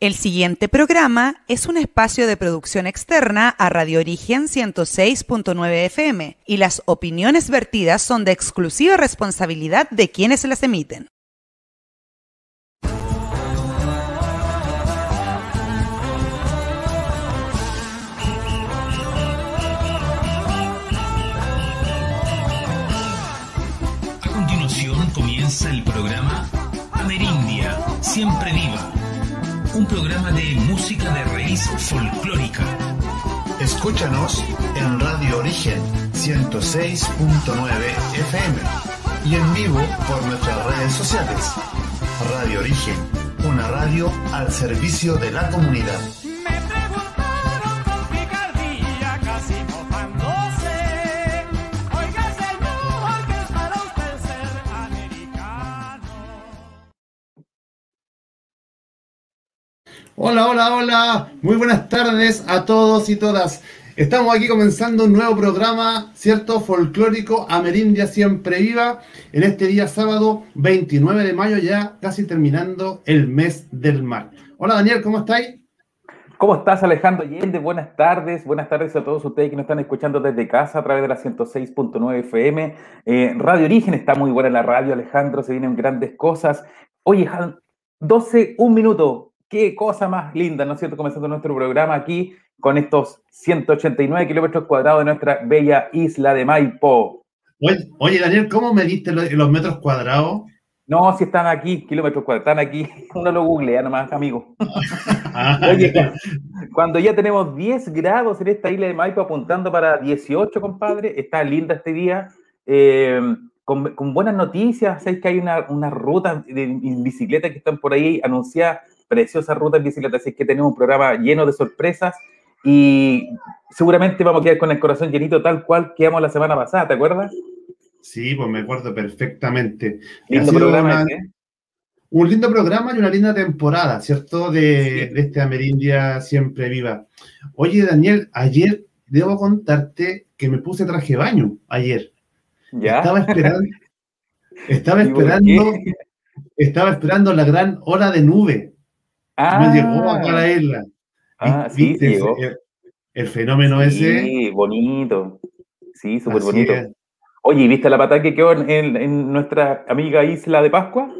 El siguiente programa es un espacio de producción externa a Radio Origen 106.9 FM y las opiniones vertidas son de exclusiva responsabilidad de quienes las emiten. A continuación comienza el programa Amerindia, siempre de música de raíz folclórica. Escúchanos en Radio Origen 106.9 FM y en vivo por nuestras redes sociales. Radio Origen, una radio al servicio de la comunidad. Hola, hola, hola. Muy buenas tardes a todos y todas. Estamos aquí comenzando un nuevo programa, ¿cierto? Folclórico Amerindia Siempre Viva. En este día sábado 29 de mayo, ya casi terminando el mes del mar. Hola Daniel, ¿cómo estáis? ¿Cómo estás, Alejandro Allende? Buenas tardes, buenas tardes a todos ustedes que nos están escuchando desde casa a través de la 106.9 FM. Eh, radio Origen está muy buena la radio, Alejandro, se vienen grandes cosas. Oye, Han, 12, un minuto, qué cosa más linda, ¿no es cierto? Comenzando nuestro programa aquí con estos 189 kilómetros cuadrados de nuestra bella isla de Maipo. Oye, oye, Daniel, ¿cómo mediste lo- los metros cuadrados? No, si están aquí, kilómetros cuadrados, están aquí. Uno lo googlea nomás, amigo. Oye, cuando ya tenemos 10 grados en esta isla de Maipo apuntando para 18, compadre, está linda este día, eh, con, con buenas noticias, sabéis que hay una, una ruta de en bicicleta que están por ahí anunciadas, preciosas rutas en bicicleta, así que tenemos un programa lleno de sorpresas y seguramente vamos a quedar con el corazón llenito tal cual quedamos la semana pasada, ¿te acuerdas? sí, pues me acuerdo perfectamente. Lindo programa una- ese, ¿eh? un lindo programa y una linda temporada, ¿cierto? De, Sí. de este Amerindia Siempre Viva. Oye, Daniel, ayer debo contarte que me puse traje baño, ayer. ¿Ya? Estaba esperando, estaba ¿Y por esperando, estaba esperando la gran hora de nube. Ah, Me llegó acá a la isla. ah, sí, ¿viste sí llegó. El, el fenómeno ese. Sí, bonito. Sí, súper bonito. es. Oye, ¿y ¿viste la patada que quedó en, en- en nuestra amiga isla de Pascua?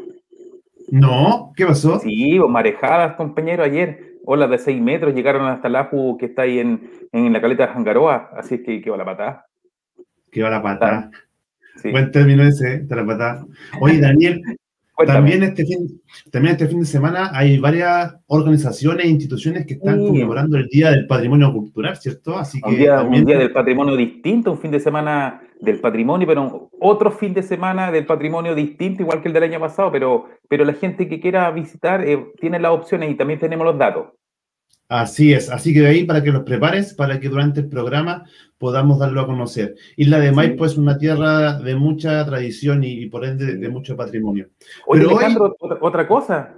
No, ¿qué pasó? Sí, marejadas, compañero, ayer. Olas de 6 metros llegaron hasta el Apu que está ahí en, en la caleta de Jangaroa. Así es que quedó la patada. Que va la patada. Sí. Buen término ese, de la patada. Oye, Daniel, Cuéntame. También este, fin, también este fin de semana hay varias organizaciones e instituciones que están Sí. conmemorando el Día del Patrimonio Cultural, ¿cierto? Así que un, día, también- un día del patrimonio distinto, un fin de semana del patrimonio, pero otro fin de semana del patrimonio distinto, igual que el del año pasado, pero, pero la gente que quiera visitar eh, tiene las opciones y también tenemos los datos. Así es, así que de ahí para que los prepares, para que durante el programa podamos darlo a conocer. Isla de Maipo es una tierra de mucha tradición y, y por ende de mucho patrimonio. Oye, Pero hoy- Alejandro, otra, otra cosa,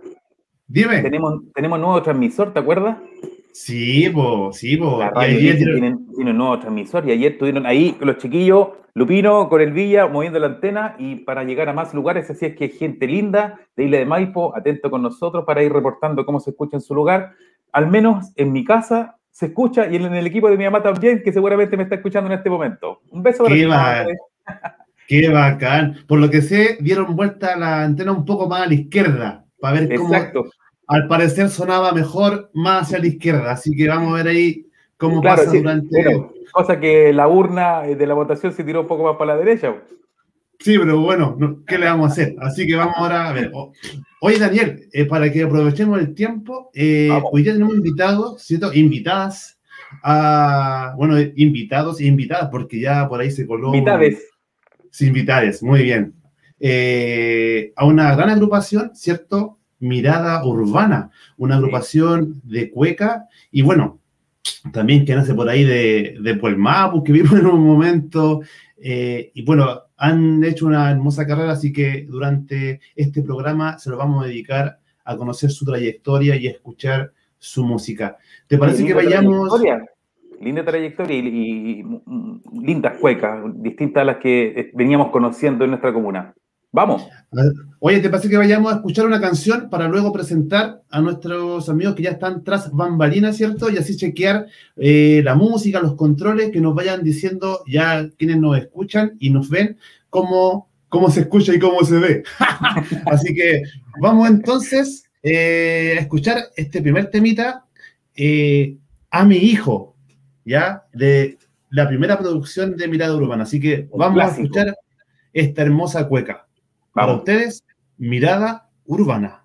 Dime. tenemos, tenemos nuevo transmisor, ¿te acuerdas? Sí, po, sí, po. La Y radio ayer- Origen tiene, tiene un nuevo transmisor y ayer estuvieron ahí los chiquillos, Lupino con el Villa moviendo la antena y para llegar a más lugares, así es que gente linda de Isla de Maipo, atento con nosotros para ir reportando cómo se escucha en su lugar. Al menos en mi casa se escucha y en el equipo de mi mamá también, que seguramente me está escuchando en este momento. Un beso para Qué mamá. va- Qué bacán. Por lo que sé, dieron vuelta la antena un poco más a la izquierda, para ver cómo Exacto. al parecer sonaba mejor más hacia la izquierda. Así que vamos a ver ahí cómo Claro, pasa sí, durante. bueno, cosa que la urna eh, de la votación se tiró un poco más para la derecha. Sí, pero bueno, no- ¿qué le vamos a hacer? Así que vamos ahora a ver. O- Oye, Daniel, eh, para que aprovechemos el tiempo, eh, hoy día tenemos invitados, ¿cierto? Invitadas a, bueno, invitados e invitadas, porque ya por ahí se coló. Mitades. Sí, invitades, muy bien. Eh, a una gran agrupación, ¿cierto? Mirada Urbana, una agrupación de cueca y bueno, también que nace por ahí de, de Puelmapu, que vimos en un momento. eh, y bueno, han hecho una hermosa carrera, así que durante este programa se lo vamos a dedicar a conocer su trayectoria y a escuchar su música. ¿Te parece que vayamos? trayectoria, Linda trayectoria y, y- y, lindas cuecas, distintas a las que veníamos conociendo en nuestra comuna. Vamos. Oye, ¿te parece que vayamos a escuchar una canción para luego presentar a nuestros amigos que ya están tras bambalinas, ¿cierto? Y así chequear eh, la música, los controles, que nos vayan diciendo ya quienes nos escuchan y nos ven cómo, cómo se escucha y cómo se ve. así que vamos entonces eh, a escuchar este primer temita eh, a mi hijo, ¿ya? De la primera producción de Mirada Urbana. Así que vamos a escuchar esta hermosa cueca. Para ustedes, Mirada Urbana.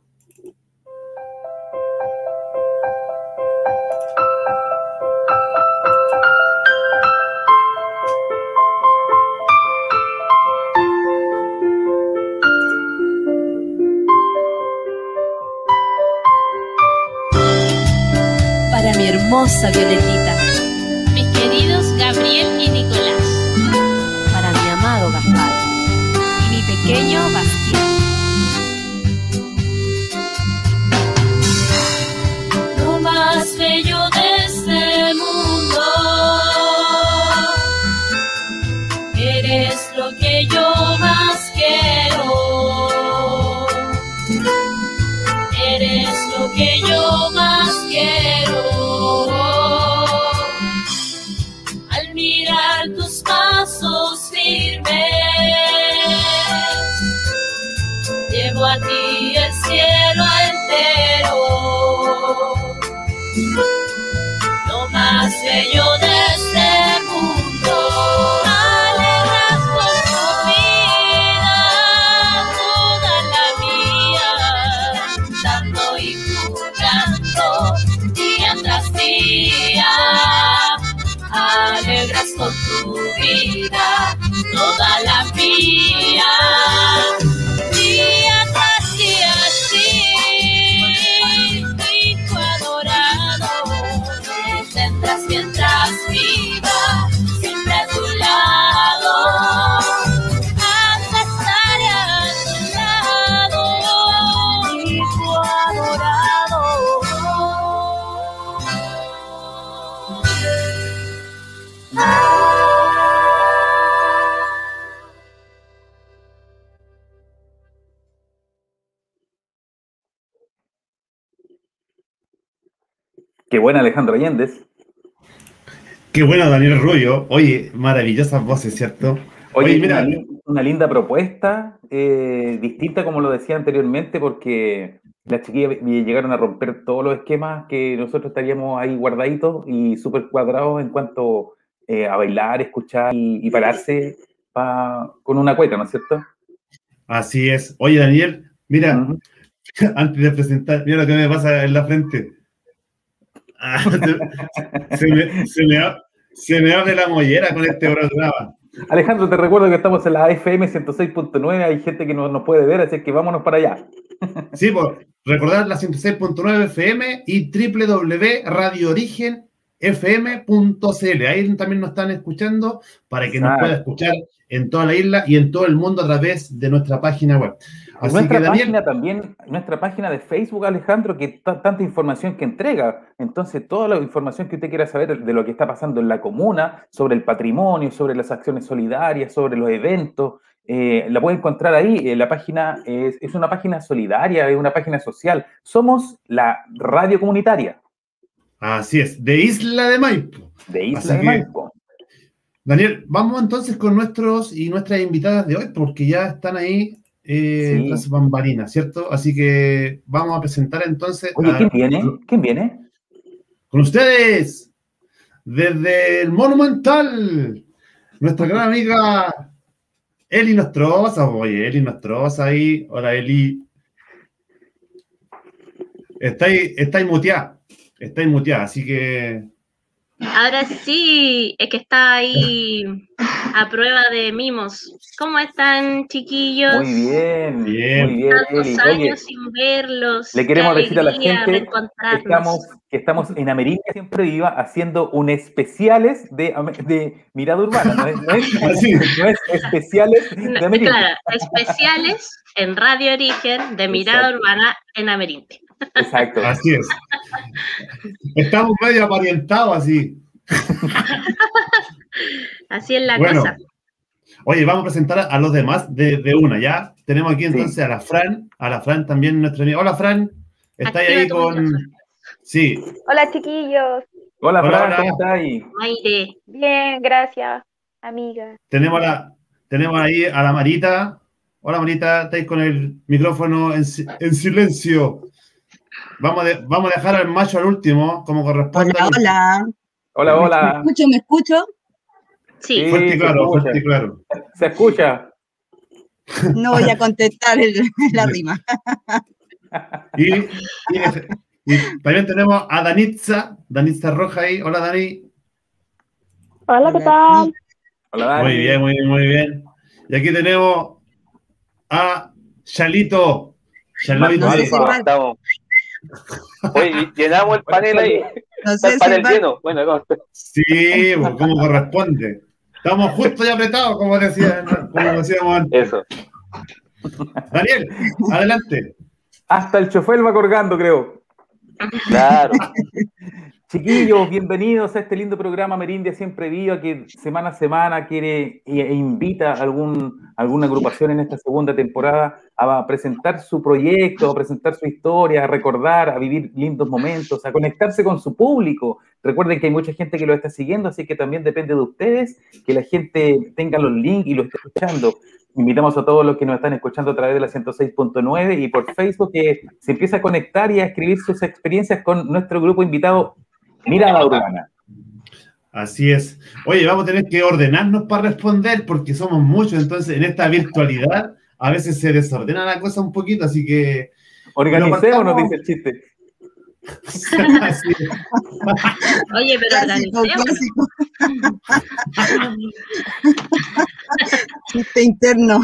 Para mi hermosa Violetita, mis queridos Gabriel y Nicolás. A ti el cielo entero. Lo más bello buena Alejandro Allendez. Qué bueno, Daniel Rubio. Oye, maravillosas voces, ¿cierto? Oye, Oye, mira. una, lin- una linda propuesta, eh, distinta como lo decía anteriormente, porque las chiquillas llegaron a romper todos los esquemas que nosotros estaríamos ahí guardaditos y súper cuadrados en cuanto eh, a bailar, escuchar y, y pararse pa- con una cueca, ¿no es cierto? Así es. Oye, Daniel, mira, antes de presentar, mira lo que me pasa en la frente. Ah, se, se me, se me se me abre la mollera con este programa. Alejandro, te recuerdo que estamos en la FM 106.9, hay gente que no nos puede ver, así que vámonos para allá. Sí, pues, recordar la 106.9 FM y www.radioorigenfm.cl. Ahí también nos están escuchando para que nos pueda escuchar en toda la isla y en todo el mundo a través de nuestra página web. Así nuestra página también, nuestra página de Facebook, Alejandro, que ta- tanta información que entrega. Entonces, toda la información que usted quiera saber de lo que está pasando en la comuna, sobre el patrimonio, sobre las acciones solidarias, sobre los eventos, eh, la puede encontrar ahí. Eh, la página es, es una página solidaria, es una página social. Somos la radio comunitaria así es, de Isla de Maipo. de Isla Así de que- Maipo. Daniel, vamos entonces con nuestros y nuestras invitadas de hoy, porque ya están ahí eh, Sí. tras bambalinas, ¿cierto? Así que vamos a presentar entonces Oye, a- ¿quién viene? ¿Quién viene? con ustedes, desde el Monumental, nuestra gran amiga Eli Nostroza. Oye, Eli Nostroza ahí. Hola, Eli. Estáis, estáis muteada, estáis muteada, así que Ahora sí, es que está ahí a prueba de mimos. ¿Cómo están, chiquillos? Muy bien, Bien. muy bien, Tantos Eli. Oye, años sin verlos. le queremos decir a la gente reencontrarnos. Estamos, que estamos en América Siempre Viva haciendo un especiales de, de Mirada Urbana. No es, no es- Así. no es especiales de No, América. claro, especiales en Radio Origen de Mirada Exacto. Urbana en Amerinte. Exacto. así es. Estamos medio aparentados así. Así es la Bueno, cosa. Oye, vamos a presentar a los demás de, de una, ¿ya? ¿Te tenemos aquí entonces a la Fran, a la Fran también nuestra amiga. Hola Fran, está Activa ahí con... micrófono. Sí, Hola chiquillos. Hola, Hola, Fran, hola. ¿cómo estás ahí? Maire, Bien, gracias, amiga. tenemos, la, tenemos ahí a la Marita. Hola Marita, estáis con el micrófono en silencio. Vamos, de- vamos a dejar al macho al último, como corresponde. Hola, hola. Hola, ¿Me hola. escucho? ¿Me escucho? sí, Sí. Fuerte y claro, escucha. fuerte y claro. ¿Se escucha? No voy a contestar el- la rima. Y, y- y también tenemos a Danitza, Danitza Roja ahí. Hola Dani. Hola, ¿qué tal? Hola, Dani. Muy bien, muy bien, muy bien. Y aquí tenemos a Chalito. Chalito. No. Oye, llenamos el panel ahí. No sé el si panel va- lleno. Bueno, ¿cómo está? Sí, pues, como corresponde. Estamos justo y apretados, como, decía, como decíamos antes. Eso. Daniel, adelante. Hasta el chofer va colgando, creo. Claro. Chiquillos, bienvenidos a este lindo programa Merindia Siempre Viva que semana a semana quiere e e invita a algún, alguna agrupación en esta segunda temporada a presentar su proyecto, a presentar su historia, a recordar, a vivir lindos momentos, a conectarse con su público. Recuerden que hay mucha gente que lo está siguiendo, así que también depende de ustedes que la gente tenga los links y lo esté escuchando. Invitamos a todos los que nos están escuchando a través de la 106.9 y por Facebook que se empiece a conectar y a escribir sus experiencias con nuestro grupo invitado Mirada Urbana. Así es. Oye, vamos a tener que ordenarnos para responder porque somos muchos, entonces en esta virtualidad a veces se desordena la cosa un poquito, así que... Organicémonos, dice el chiste. oye, pero organicémonos. Chiste interno.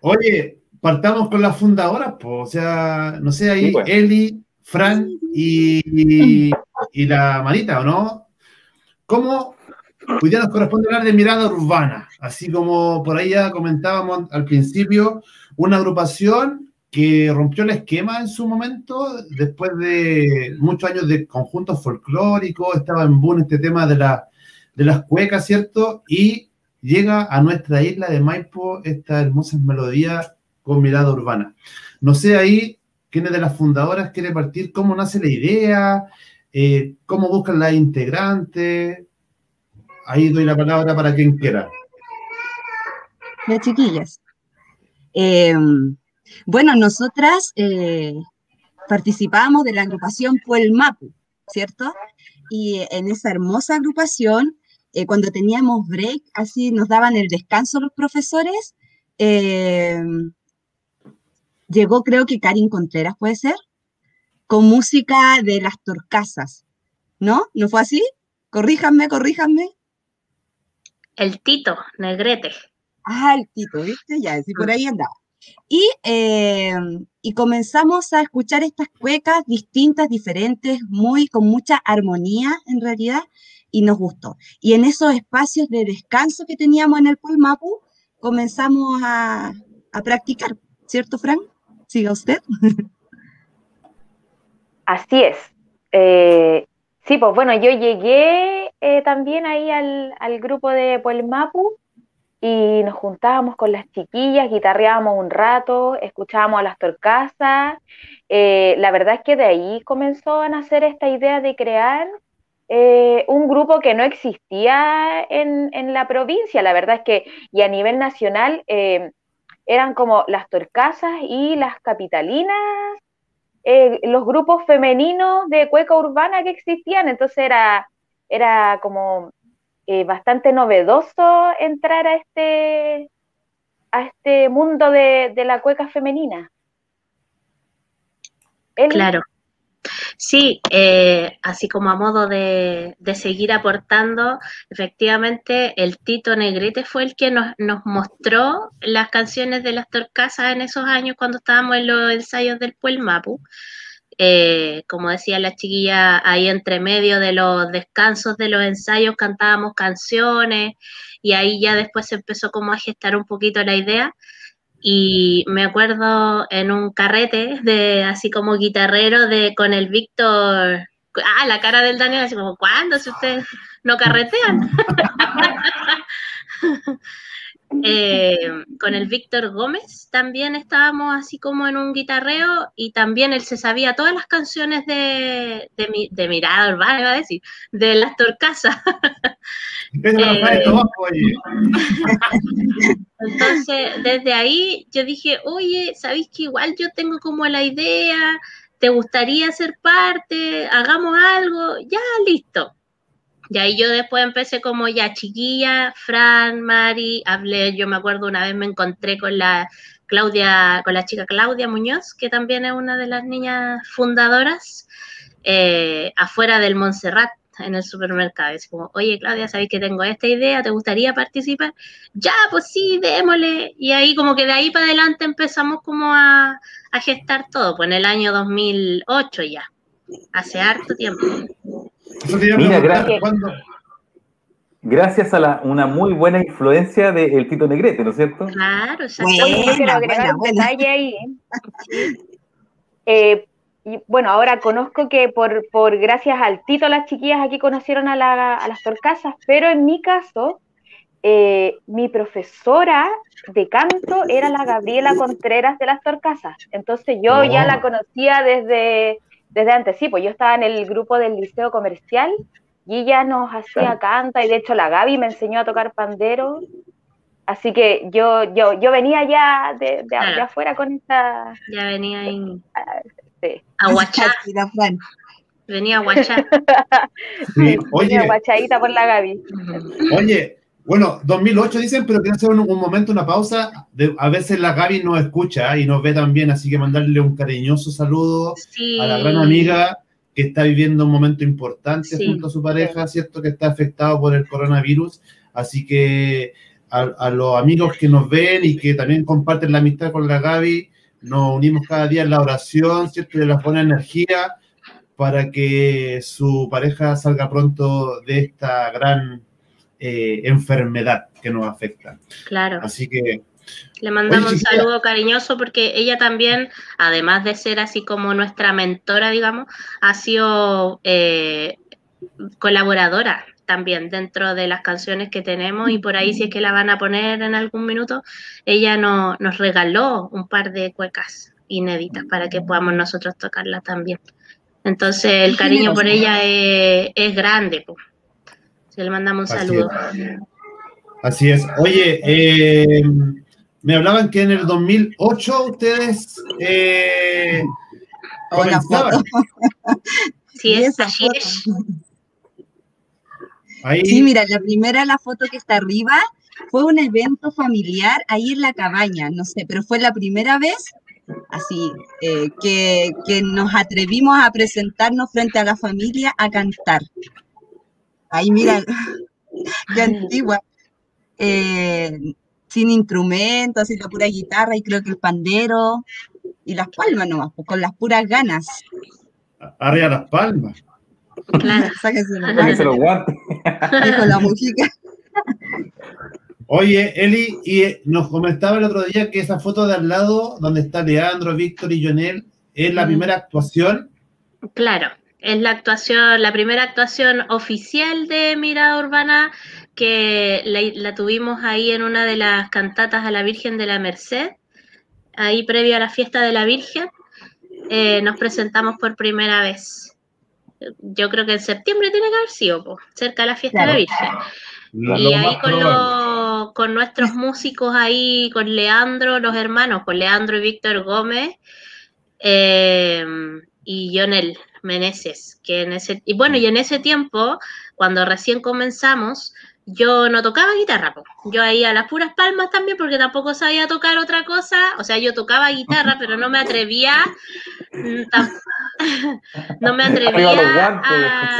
Oye, partamos con las fundadoras, pues, o sea, no sé, ahí Sí, pues. Eli, Fran y, y la Manita, ¿o no? ¿Cómo hoy día nos corresponde hablar de mirada urbana? Así como por ahí ya comentábamos al principio, una agrupación que rompió el esquema en su momento, después de muchos años de conjuntos folclóricos, estaba en boom este tema de, la, de las cuecas, ¿cierto? Y llega a nuestra isla de Maipo esta hermosa melodía con mirada urbana. No sé ahí quién es de las fundadoras quiere partir, cómo nace la idea, eh, cómo buscan las integrantes. Ahí doy la palabra para quien quiera. Las chiquillas. Eh, bueno, nosotras eh, participábamos de la agrupación Puelmapu, ¿cierto? Y en esa hermosa agrupación, eh, cuando teníamos break, así nos daban el descanso los profesores, llegó creo que Karin Contreras, ¿puede ser? Con música de las torcasas, ¿no? ¿No fue así? Corríjanme, corríjanme. El Tito, Negrete. Ah, el Tito, ¿viste? Ya, sí, por ahí andaba. Y, eh, y comenzamos a escuchar estas cuecas distintas, diferentes, muy, con mucha armonía en realidad, y nos gustó. Y en esos espacios de descanso que teníamos en el Puelmapu, comenzamos a, a practicar, ¿cierto, Fran? Siga usted. Así es. Eh, sí, pues bueno, yo llegué eh, también ahí al, grupo de Puelmapu y nos juntábamos con las chiquillas, guitarreábamos un rato, escuchábamos a las torcasas. Eh, la verdad es que de ahí comenzó a nacer esta idea de crear eh, un grupo que no existía en, en la provincia. La verdad es que, y a nivel nacional, eh, eran como las torcasas y las capitalinas eh, los grupos femeninos de cueca urbana que existían, entonces era, era como eh, bastante novedoso entrar a este, a este mundo de, de la cueca femenina. Claro. Sí, eh, así como a modo de, de seguir aportando, efectivamente el Tito Negrete fue el que nos, nos mostró las canciones de las Torcasas en esos años cuando estábamos en los ensayos del Puelmapu. Eh, como decía la chiquilla, ahí entre medio de los descansos de los ensayos cantábamos canciones y ahí ya después se empezó como a gestar un poquito la idea y me acuerdo en un carrete de así como guitarrero de con el Víctor ah la cara del Daniel así como ¿cuándo si ustedes no carretean? eh, con el Víctor Gómez también estábamos así como en un guitarreo y también él se sabía todas las canciones de, de, mi- de Mirada Urbana, iba a decir, de las Torcasas. Eh, oye. Entonces, desde ahí yo dije, oye, ¿sabéis que igual yo tengo como la idea? ¿Te gustaría ser parte? Hagamos algo. Ya, listo. Y ahí yo después empecé como ya chiquilla, Fran, Mari, hablé, yo me acuerdo una vez me encontré con la Claudia, con la chica Claudia Muñoz, que también es una de las niñas fundadoras, eh, afuera del Montserrat, en el supermercado. Es como, oye Claudia, ¿sabes que tengo esta idea? ¿Te gustaría participar? Ya, pues sí, démosle. Y ahí como que de ahí para adelante empezamos como a, a gestar todo, pues en el año 2008 ya, hace harto tiempo. Mira, gracias. a la- una muy buena influencia del Tito Negrete, ¿no es cierto? Claro, detalle ahí. Eh, y, bueno, ahora conozco que por, por gracias al Tito las chiquillas aquí conocieron a, la- a las torcasas, pero en mi caso, eh, mi profesora de canto era la Gabriela Contreras de las torcasas. Entonces yo ya Oh. la conocía desde, desde antes, sí, pues yo estaba en el grupo del liceo comercial y ella nos hacía canta y de hecho la Gaby me enseñó a tocar pandero. Así que yo, yo, yo venía ya de, de, afuera con esta, Ya venía ahí. sí, a guachar, venía a guachar. Sí, Oye, venía guachadita por la Gaby. Oye, bueno, 2008 dicen, pero quiero hacer un, un momento, una pausa. De- a veces la Gaby nos escucha y nos ve también, así que mandarle un cariñoso saludo Sí. a la gran amiga que está viviendo un momento importante Sí. junto a su pareja, ¿cierto? Que está afectado por el coronavirus. Así que a, a los amigos que nos ven y que también comparten la amistad con la Gaby, nos unimos cada día en la oración, ¿cierto? Y en la buena energía para que su pareja salga pronto de esta gran eh, enfermedad que nos afecta. Claro. Así que Le mandamos Oye, un saludo cariñoso porque ella también, además de ser así como nuestra mentora, digamos, ha sido eh, colaboradora también dentro de las canciones que tenemos y por ahí si es que la van a poner en algún minuto, ella no- nos regaló un par de cuecas inéditas para que podamos nosotros tocarlas también. Entonces el cariño por ella es, es grande. pues. Se le mandamos un Así saludo. Así es. Oye, eh, me hablaban que en el 2008 ustedes eh, comenzaban. Sí, es, así es. Ahí, Sí, mira, la primera, la foto que está arriba, fue un evento familiar ahí en la cabaña, no sé, pero fue la primera vez, así, eh, que, que nos atrevimos a presentarnos frente a la familia a cantar. Ahí, mira, qué antigua. Eh, sin instrumentos, así la pura guitarra y creo que el pandero y las palmas nomás, pues, con las puras ganas. arriba las palmas. Claro. Sáquense los guantes, los guantes. dijo la mujica. Oye, Eli, y eh, nos comentaba el otro día que esa foto de al lado, donde está Leandro, Víctor y Jonel, es la Mm. primera actuación. Claro, es la actuación, la primera actuación oficial de Mirada Urbana que la, la tuvimos ahí en una de las cantatas a la Virgen de la Merced, ahí previo a la fiesta de la Virgen, eh, nos presentamos por primera vez. Yo creo que en septiembre tiene que haber sido, po, cerca de la fiesta de la. Virgen. Y ahí con nuestros músicos ahí, con Leandro, los hermanos, con Leandro y Víctor Gómez, eh, y Jonel Meneses, que en ese, y bueno, y en ese tiempo, cuando recién comenzamos, yo no tocaba guitarra, po. yo ahí a las puras palmas también, porque tampoco sabía tocar otra cosa, o sea, yo tocaba guitarra, pero no me atrevía, mm, no me atrevía Arriba los guantes, a-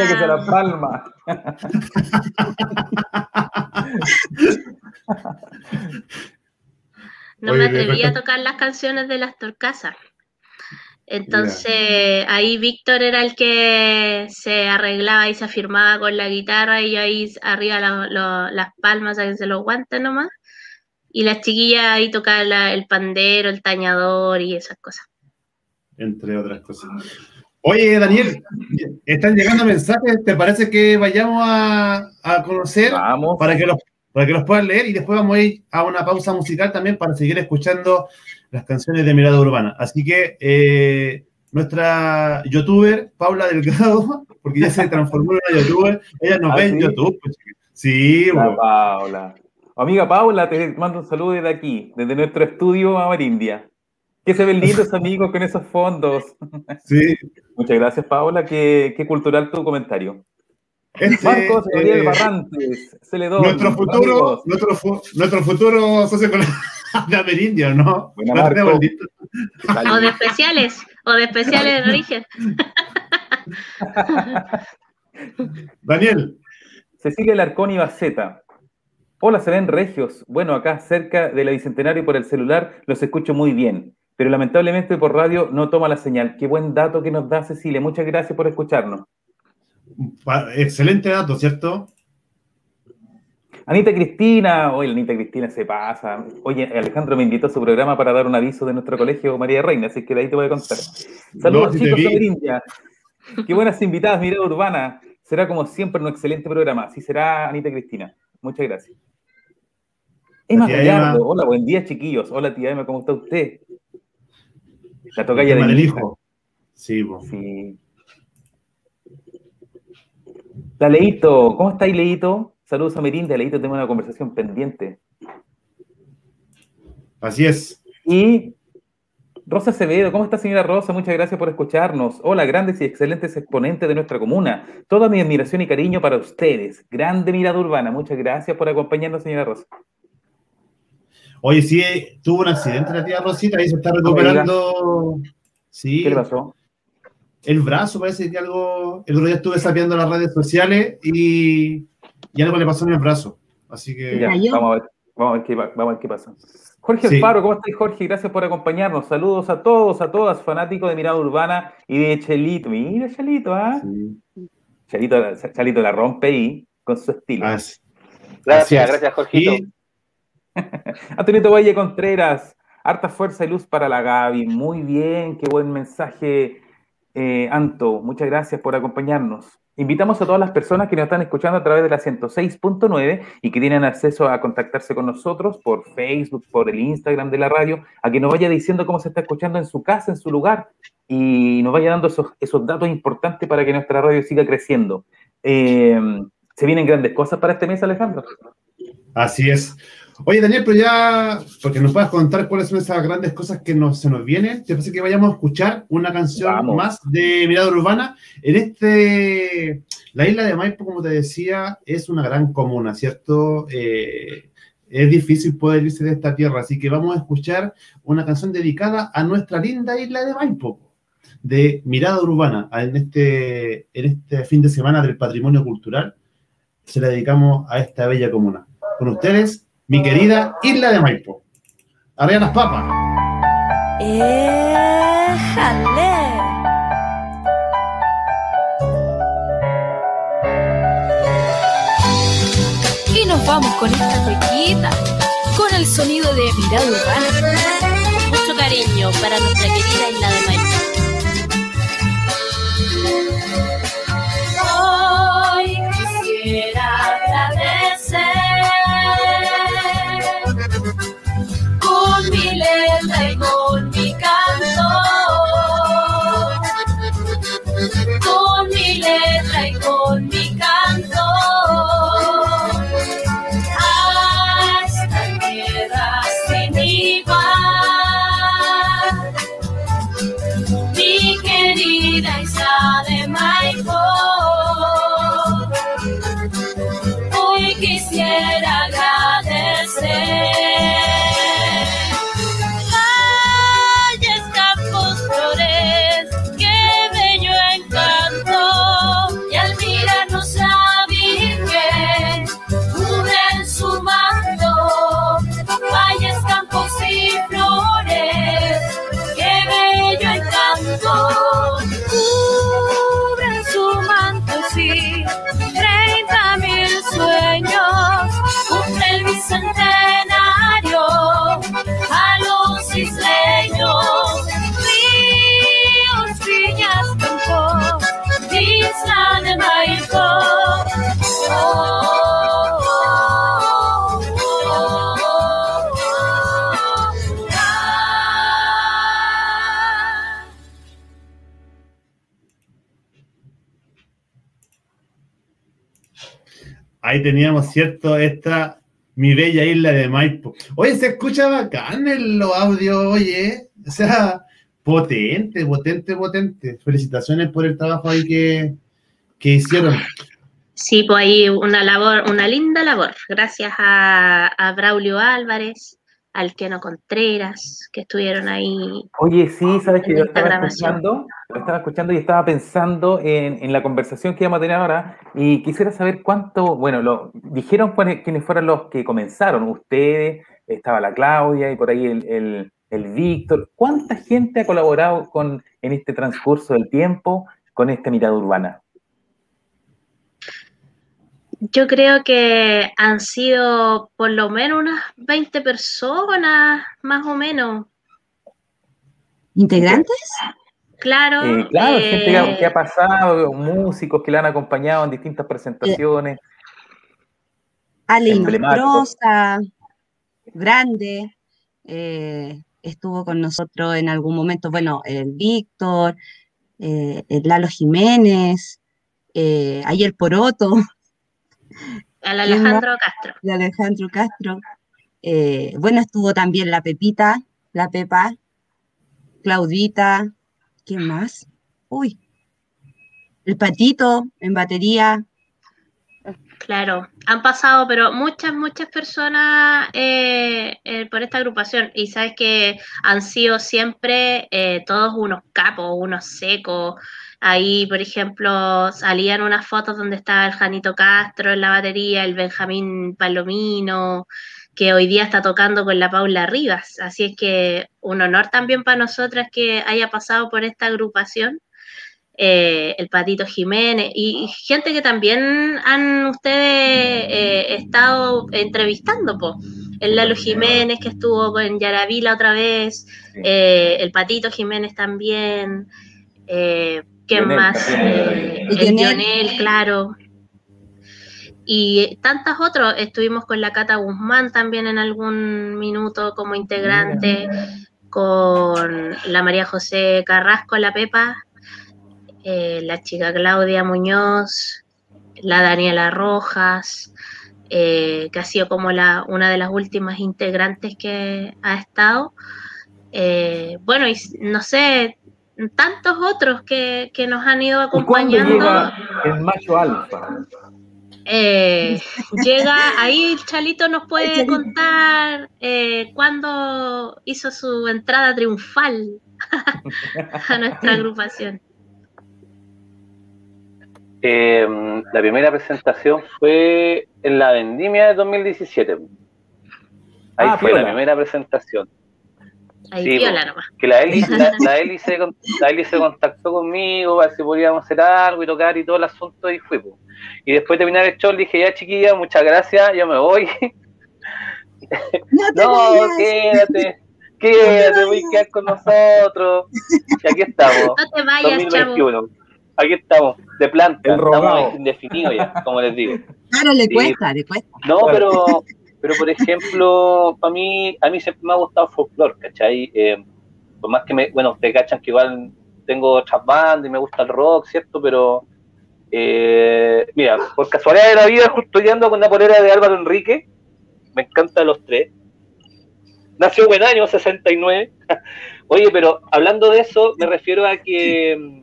no Oye, me atrevía a tocar las canciones de las torcasas. Entonces ahí Víctor era el que se arreglaba y se afirmaba con la guitarra y yo ahí arriba la- lo- las palmas, se los guantes nomás. Y las chiquillas ahí tocaban la- el pandero, el tañador y esas cosas. entre otras cosas. Oye, Daniel, están llegando mensajes. ¿Te parece que vayamos a, a conocer Vamos. para que los, para que los puedan leer y después vamos a ir a una pausa musical también para seguir escuchando las canciones de Mirada Urbana. Así que eh, nuestra youtuber, Paula Delgado, porque ya se transformó en una youtuber, ella nos ¿Ah, ve en? YouTube. pues. Sí, bueno. Paula. Amiga Paula, te mando un saludo desde aquí, desde nuestro estudio Amerindia. Que se ven lindos amigos con esos fondos. Sí. Muchas gracias, Paula. Qué, qué cultural tu comentario. Este, Marcos Gabriel eh, Barrantes, Celedón. nuestro futuro, amigos. nuestro, nuestro futuro socio de Amerindia, ¿no? Buena, Marco. O de especiales, o de especiales de origen. Daniel, Cecilia Larcón y Baceta. Hola, se ven regios. Bueno, acá cerca de la Bicentenario por el celular los escucho muy bien, pero lamentablemente por radio no toma la señal. Qué buen dato que nos da Cecilia. Muchas gracias por escucharnos. excelente dato, ¿cierto? Anita Cristina, oye, Anita Cristina se pasa. Oye, Alejandro me invitó a su programa para dar un aviso de nuestro colegio María Reina, así que de ahí te voy a contar. Saludos, No, si chicos de Amerindia. Qué buenas invitadas, Mirada Urbana. Será como siempre un excelente programa. Así será, Anita Cristina. Muchas gracias. Emma Gallardo, hola, buen día, chiquillos. Hola, tía Emma, ¿cómo está usted? La tocaya de del hija. hijo. Sí, po. Sí. La Leito, ¿cómo estáis, Leito? Saludos a Merinda, Leito, tengo una conversación pendiente. así es. Y Rosa Acevedo, ¿cómo está señora Rosa? Muchas gracias por escucharnos. Hola, grandes y excelentes exponentes de nuestra comuna. Toda mi admiración y cariño para ustedes. Grande mirada urbana. Muchas gracias por acompañarnos, señora Rosa. Oye, sí, tuvo un accidente la tía Rosita, ahí se está recuperando. Sí, ¿Qué le pasó? el brazo parece que algo. El otro día estuve sapeando las redes sociales y, y algo le pasó en el brazo. Así que. Ya, vamos a ver, vamos a ver qué, va- vamos a ver qué pasa. Jorge Sí. Alfaro, ¿cómo estás, Jorge? Gracias por acompañarnos. Saludos a todos, a todas, fanáticos de Mirada Urbana y de Chelito. Mira, Chelito, ¿ah? Chelito, Chelito la rompe ahí con su estilo. Ah. Así Gracias, gracias, Jorgito. Y- Antonito Valle Contreras, harta fuerza y luz para la Gaby. Muy bien, qué buen mensaje, eh, Anto. Muchas gracias por acompañarnos. Invitamos a todas las personas que nos están escuchando a través de la 106.9 y que tienen acceso a contactarse con nosotros por Facebook, por el Instagram de la radio, a que nos vaya diciendo cómo se está escuchando en su casa, en su lugar, y nos vaya dando esos, datos importantes para que nuestra radio siga creciendo. Eh, ¿Se vienen grandes cosas para este mes, Alejandro? Así es. Oye, Daniel, pero ya, porque nos puedas contar cuáles son esas grandes cosas que nos, se nos vienen, ¿te parece que vayamos a escuchar una canción Vamos. más de Mirada Urbana? En este, la isla de Maipo, como te decía, es una gran comuna, ¿cierto? Eh, es difícil poder irse de esta tierra, así que vamos a escuchar una canción dedicada a nuestra linda isla de Maipo, de Mirada Urbana, en este, en este fin de semana del patrimonio cultural. Se la dedicamos a esta bella comuna. Con ustedes, mi querida Isla de Maipo. Arriba las papas. ¡Éjale! Y nos vamos con esta cuequita, con el sonido de Mirada Urbana. Mucho cariño para nuestra querida isla de Maipo. Teníamos, ¿cierto? Esta, mi bella isla de Maipo. Oye, se escucha bacán en los audios, oye. O sea, potente, potente, potente. Felicitaciones por el trabajo ahí que, que hicieron. Sí, pues ahí una labor, una linda labor. Gracias a Braulio Álvarez, al Keno Contreras, que estuvieron ahí. Oye, sí, sabes que yo esta estaba escuchando, lo estaba escuchando y estaba pensando en, en la conversación que íbamos a tener ahora y quisiera saber cuánto, bueno, lo, dijeron quiénes fueron los que comenzaron, ustedes, estaba la Claudia y por ahí el, el, el Víctor. ¿Cuánta gente ha colaborado con, en este transcurso del tiempo con esta mirada urbana? Yo creo que han sido por lo menos unas 20 personas, más o menos. ¿Integrantes? Claro. Eh, claro, gente que ha, eh, que ha pasado, músicos que la han acompañado en distintas presentaciones. Ale. Inostrosa, grande, eh, estuvo con nosotros en algún momento, bueno, el Víctor, eh, el Lalo Jiménez, eh, ayer Poroto, al. Alejandro Castro. de Alejandro Castro. Eh, bueno, estuvo también la Pepita, la Pepa, Claudita, ¿quién más? Uy, el Patito en batería. Claro, han pasado, pero muchas, muchas personas eh, eh, por esta agrupación y sabes que han sido siempre todos unos capos, unos secos. Ahí, por ejemplo, salían unas fotos donde estaba el Janito Castro en la batería, el Benjamín Palomino, que hoy día está tocando con la Paula Rivas. Así es que un honor también para nosotras que haya pasado por esta agrupación eh, el Patito Jiménez y, y gente que también han ustedes eh, estado entrevistando, po. el Lalo Jiménez que estuvo en Yaravila otra vez, eh, el Patito Jiménez también, eh, ¿quién Lionel más? Eh, el Lionel. Claro. Y tantas otros, estuvimos con la Cata Guzmán también en algún minuto como integrante, con la María José Carrasco, la Pepa, eh, la chica Claudia Muñoz, la Daniela Rojas, eh, que ha sido como la, una de las últimas integrantes que ha estado. Eh, bueno, y no sé, tantos otros que, que nos han ido ¿Y acompañando. llega el macho alfa? Eh, llega ahí, Chalito nos puede Chalito. contar eh, cuándo hizo su entrada triunfal a nuestra agrupación. Eh, la primera presentación fue en la vendimia de 2017. Ahí Ah, fue la primera presentación. Ahí Sí, piola po. nomás. Que la Eli, la, la Eli se, la Eli se contactó conmigo para ver si podíamos hacer algo y tocar y todo el asunto y fui. Y después de terminar el show dije, ya chiquilla, muchas gracias, yo me voy. No te no, vayas. quédate, quédate, voy a quedar con nosotros. Y aquí estamos. No te vayas, chavo. 2021. Aquí estamos, de planta, El estamos indefinidos ya, como les digo. Claro, le Sí. cuesta, le cuesta. No, pero, pero por ejemplo, para mí, a mí siempre me ha gustado folclore, ¿cachai? Eh, por más que me, bueno, ustedes cachan que igual tengo otras bandas y me gusta el rock, ¿cierto? Pero, eh, mira, por casualidad de la vida, justo yo ando con la polera de Álvaro Enrique, me encantan los tres. Nació buen año, 69. Oye, pero hablando de eso, me refiero a que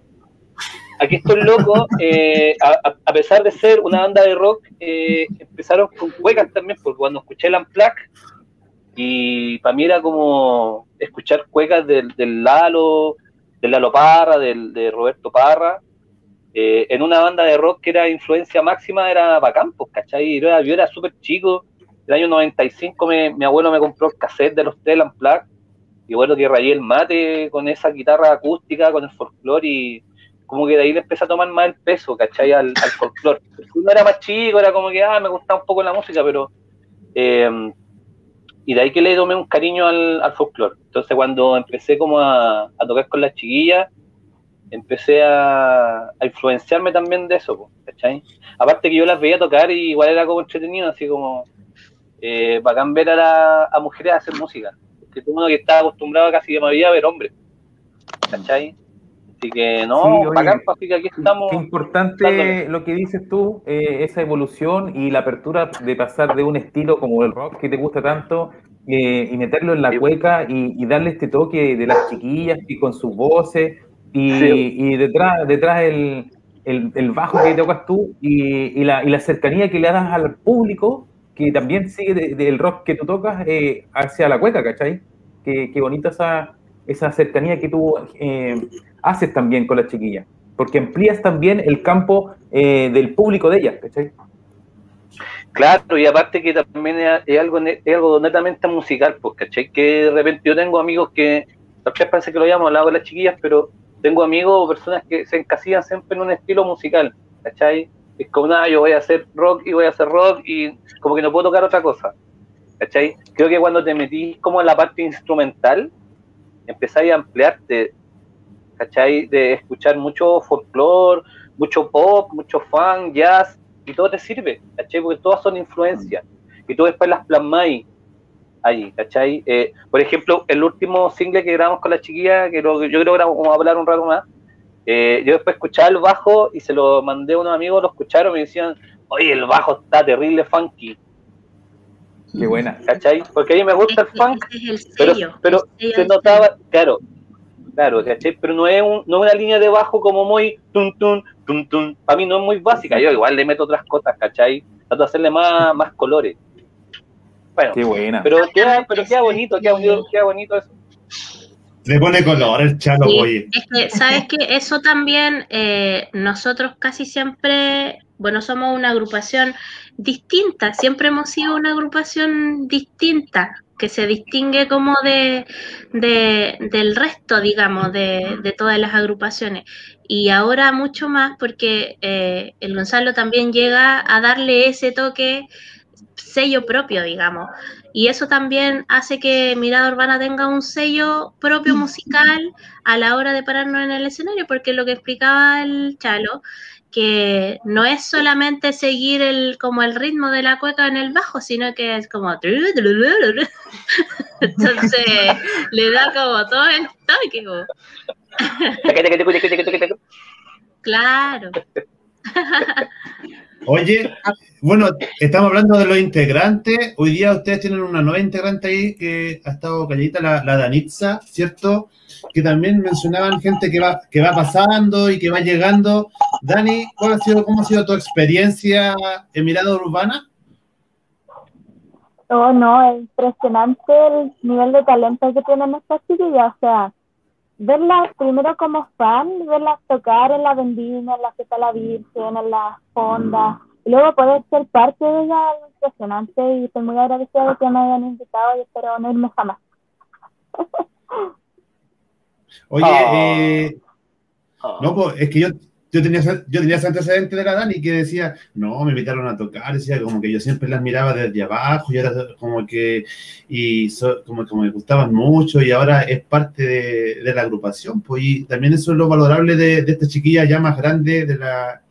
a que estos locos, eh, a, pesar de ser una banda de rock, eh, empezaron con cuecas también, porque cuando escuché el Unplugged, y para mí era como escuchar cuecas del, del Lalo, del Lalo Parra, del, de Roberto Parra, eh, en una banda de rock que era influencia máxima, era bacán, pues, ¿cachai? Yo era, yo era súper chico, el año 95 me- mi abuelo me compró el cassette de los tres Unplugged, y bueno, que rayé el mate con esa guitarra acústica, con el folclore, y como que de ahí le empecé a tomar más el peso, ¿cachai? Al, al folclore. Uno era más chico, era como que, ah, me gustaba un poco la música, pero... eh, y de ahí que le tomé un cariño al, al folclore. Entonces cuando empecé como a, a tocar con las chiquillas, empecé a, a influenciarme también de eso, ¿cachai? Aparte que yo las veía tocar y igual era como entretenido, así como eh, bacán ver a, la- a mujeres hacer música. Porque todo uno que estaba acostumbrado casi que me había ver hombres, ¿cachai? Así que no, Sí, oye, bacán, pues, así que aquí estamos. Qué importante dándole. lo que dices tú, eh, esa evolución y la apertura de pasar de un estilo como el rock que te gusta tanto eh, y meterlo en la cueca y, y darle este toque de las chiquillas y con sus voces y, Sí. y detrás, detrás el, el- el bajo que tocas tú y, y la, y la cercanía que le das al público que también sigue de- del rock que tú tocas eh, hacia la cueca, ¿cachai? Qué, qué bonita esa, esa cercanía que tú eh, haces también con las chiquillas, porque amplías también el campo eh, del público de ellas, ¿cachai? Claro, y aparte que también es, algo, es algo netamente musical, pues, ¿cachai? Que de repente yo tengo amigos que, tal pensé que lo habíamos hablado con las chiquillas, pero tengo amigos o personas que se encasillan siempre en un estilo musical, ¿cachai? Es como, nada, yo voy a hacer rock y voy a hacer rock y como que no puedo tocar otra cosa, ¿cachai? Creo que cuando te metís como en la parte instrumental, empezáis a ampliarte, ¿cachai? De escuchar mucho folclore, mucho pop, mucho funk, jazz, y todo te sirve, ¿cachai? Porque todas son influencias, y tú después las plasmáis ahí, ¿cachai? Eh, por ejemplo, el último single que grabamos con la chiquilla, que lo- yo creo que vamos a hablar un rato más, eh, yo después escuchaba el bajo y se lo mandé a unos amigos, lo escucharon y me decían, oye, el bajo está terrible funky, Qué buena. ¿cachai? Porque a mí me gusta el funk, Ese es el pero, sello. pero el sello se notaba, claro, claro, ¿cachai? Pero no es, un, no es una línea de bajo como muy tun tun, tun tun. Para mí no es muy básica, yo igual le meto otras cosas, ¿cachai? Trato de hacerle más, más colores. Bueno, Qué buena. pero queda, pero queda bonito, queda bonito, queda bonito eso. Le pone color el chalo, Sí, oye. es que, ¿sabes que Eso también, eh, nosotros casi siempre, bueno, somos una agrupación distinta, siempre hemos sido una agrupación distinta, que se distingue como de, de- del resto, digamos, de, de todas las agrupaciones. Y ahora mucho más porque eh, el Gonzalo también llega a darle ese toque sello propio, digamos. Y eso también hace que Mirada Urbana tenga un sello propio musical a la hora de pararnos en el escenario, porque lo que explicaba el Chalo, que no es solamente seguir el como el ritmo de la cueca en el bajo, sino que es como entonces le da como todo el toque. Claro. Oye, bueno, estamos hablando de los integrantes. Hoy día ustedes tienen una nueva integrante ahí que ha estado calladita, la, la Danitza, ¿cierto? Que también mencionaban gente que va, que va pasando y que va llegando. Dani, ¿cuál ha sido, ¿cómo ha sido tu experiencia en Mirada Urbana? Oh, no, es impresionante el nivel de talento que tienen estas chiquillas. O sea, verlas primero como fan, verlas tocar en la vendimia, en la fiesta de la Virgen, en las fondas, y luego poder ser parte de ella es impresionante y estoy muy agradecida de que me hayan invitado y espero no irme jamás. Oye, Ah. eh, no, pues es que yo, yo tenía yo tenía ese antecedente de la Dani que decía, no, me invitaron a tocar, decía como que yo siempre las miraba desde abajo y era como que, y so- como, como me gustaban mucho y ahora es parte de, de la agrupación, pues y también eso es lo valorable de, de esta chiquilla ya más grande, de la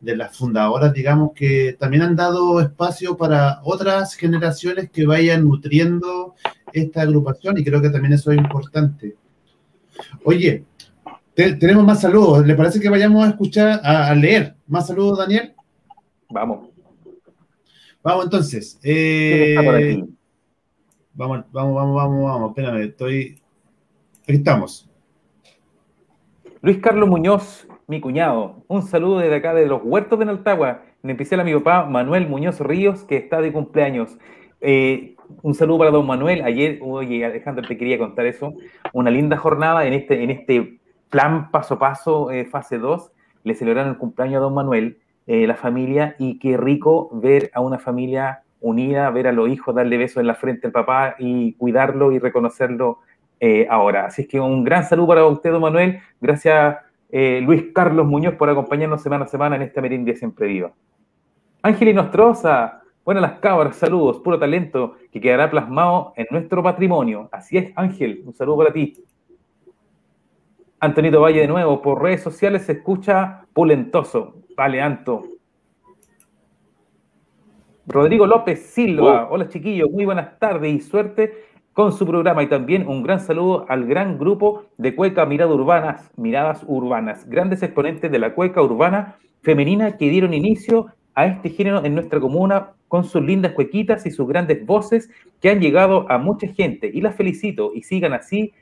de las fundadoras, digamos, que también han dado espacio para otras generaciones que vayan nutriendo esta agrupación y creo que también eso es importante. Oye, te- tenemos más saludos. ¿Le parece que vayamos a escuchar, a, a leer más saludos, Daniel? Vamos. Vamos entonces. ¿Quién Eh, está por aquí? vamos, vamos, vamos, vamos, vamos. Espérame, estoy. Aquí estamos. Luis Carlos Muñoz, mi cuñado. Un saludo desde acá de los huertos de Naltagua. En especial a mi papá Manuel Muñoz Ríos, que está de cumpleaños. Eh, un saludo para don Manuel. Ayer, oye, Alejandro, te quería contar eso. Una linda jornada en este, en este plan paso a paso, eh, fase 2. Le celebraron el cumpleaños a don Manuel, eh, la familia, y qué rico ver a una familia unida, ver a los hijos darle besos en la frente al papá y cuidarlo y reconocerlo eh, ahora. Así es que un gran saludo para usted, don Manuel. Gracias, Luis Carlos Muñoz, por acompañarnos semana a semana en esta merindia siempre viva. Ángel y Nostroza, buenas las cabras, saludos, puro talento que quedará plasmado en nuestro patrimonio. Así es, Ángel, un saludo para ti. Antonito Valle de nuevo, por redes sociales se escucha pulentoso. Vale, Anto. Rodrigo López Silva, hola chiquillos, muy buenas tardes y suerte con su programa y también un gran saludo al gran grupo de cueca Miradas Urbanas, Miradas Urbanas, grandes exponentes de la cueca urbana femenina que dieron inicio a este género en nuestra comuna con sus lindas cuequitas y sus grandes voces que han llegado a mucha gente. Y las felicito y sigan así,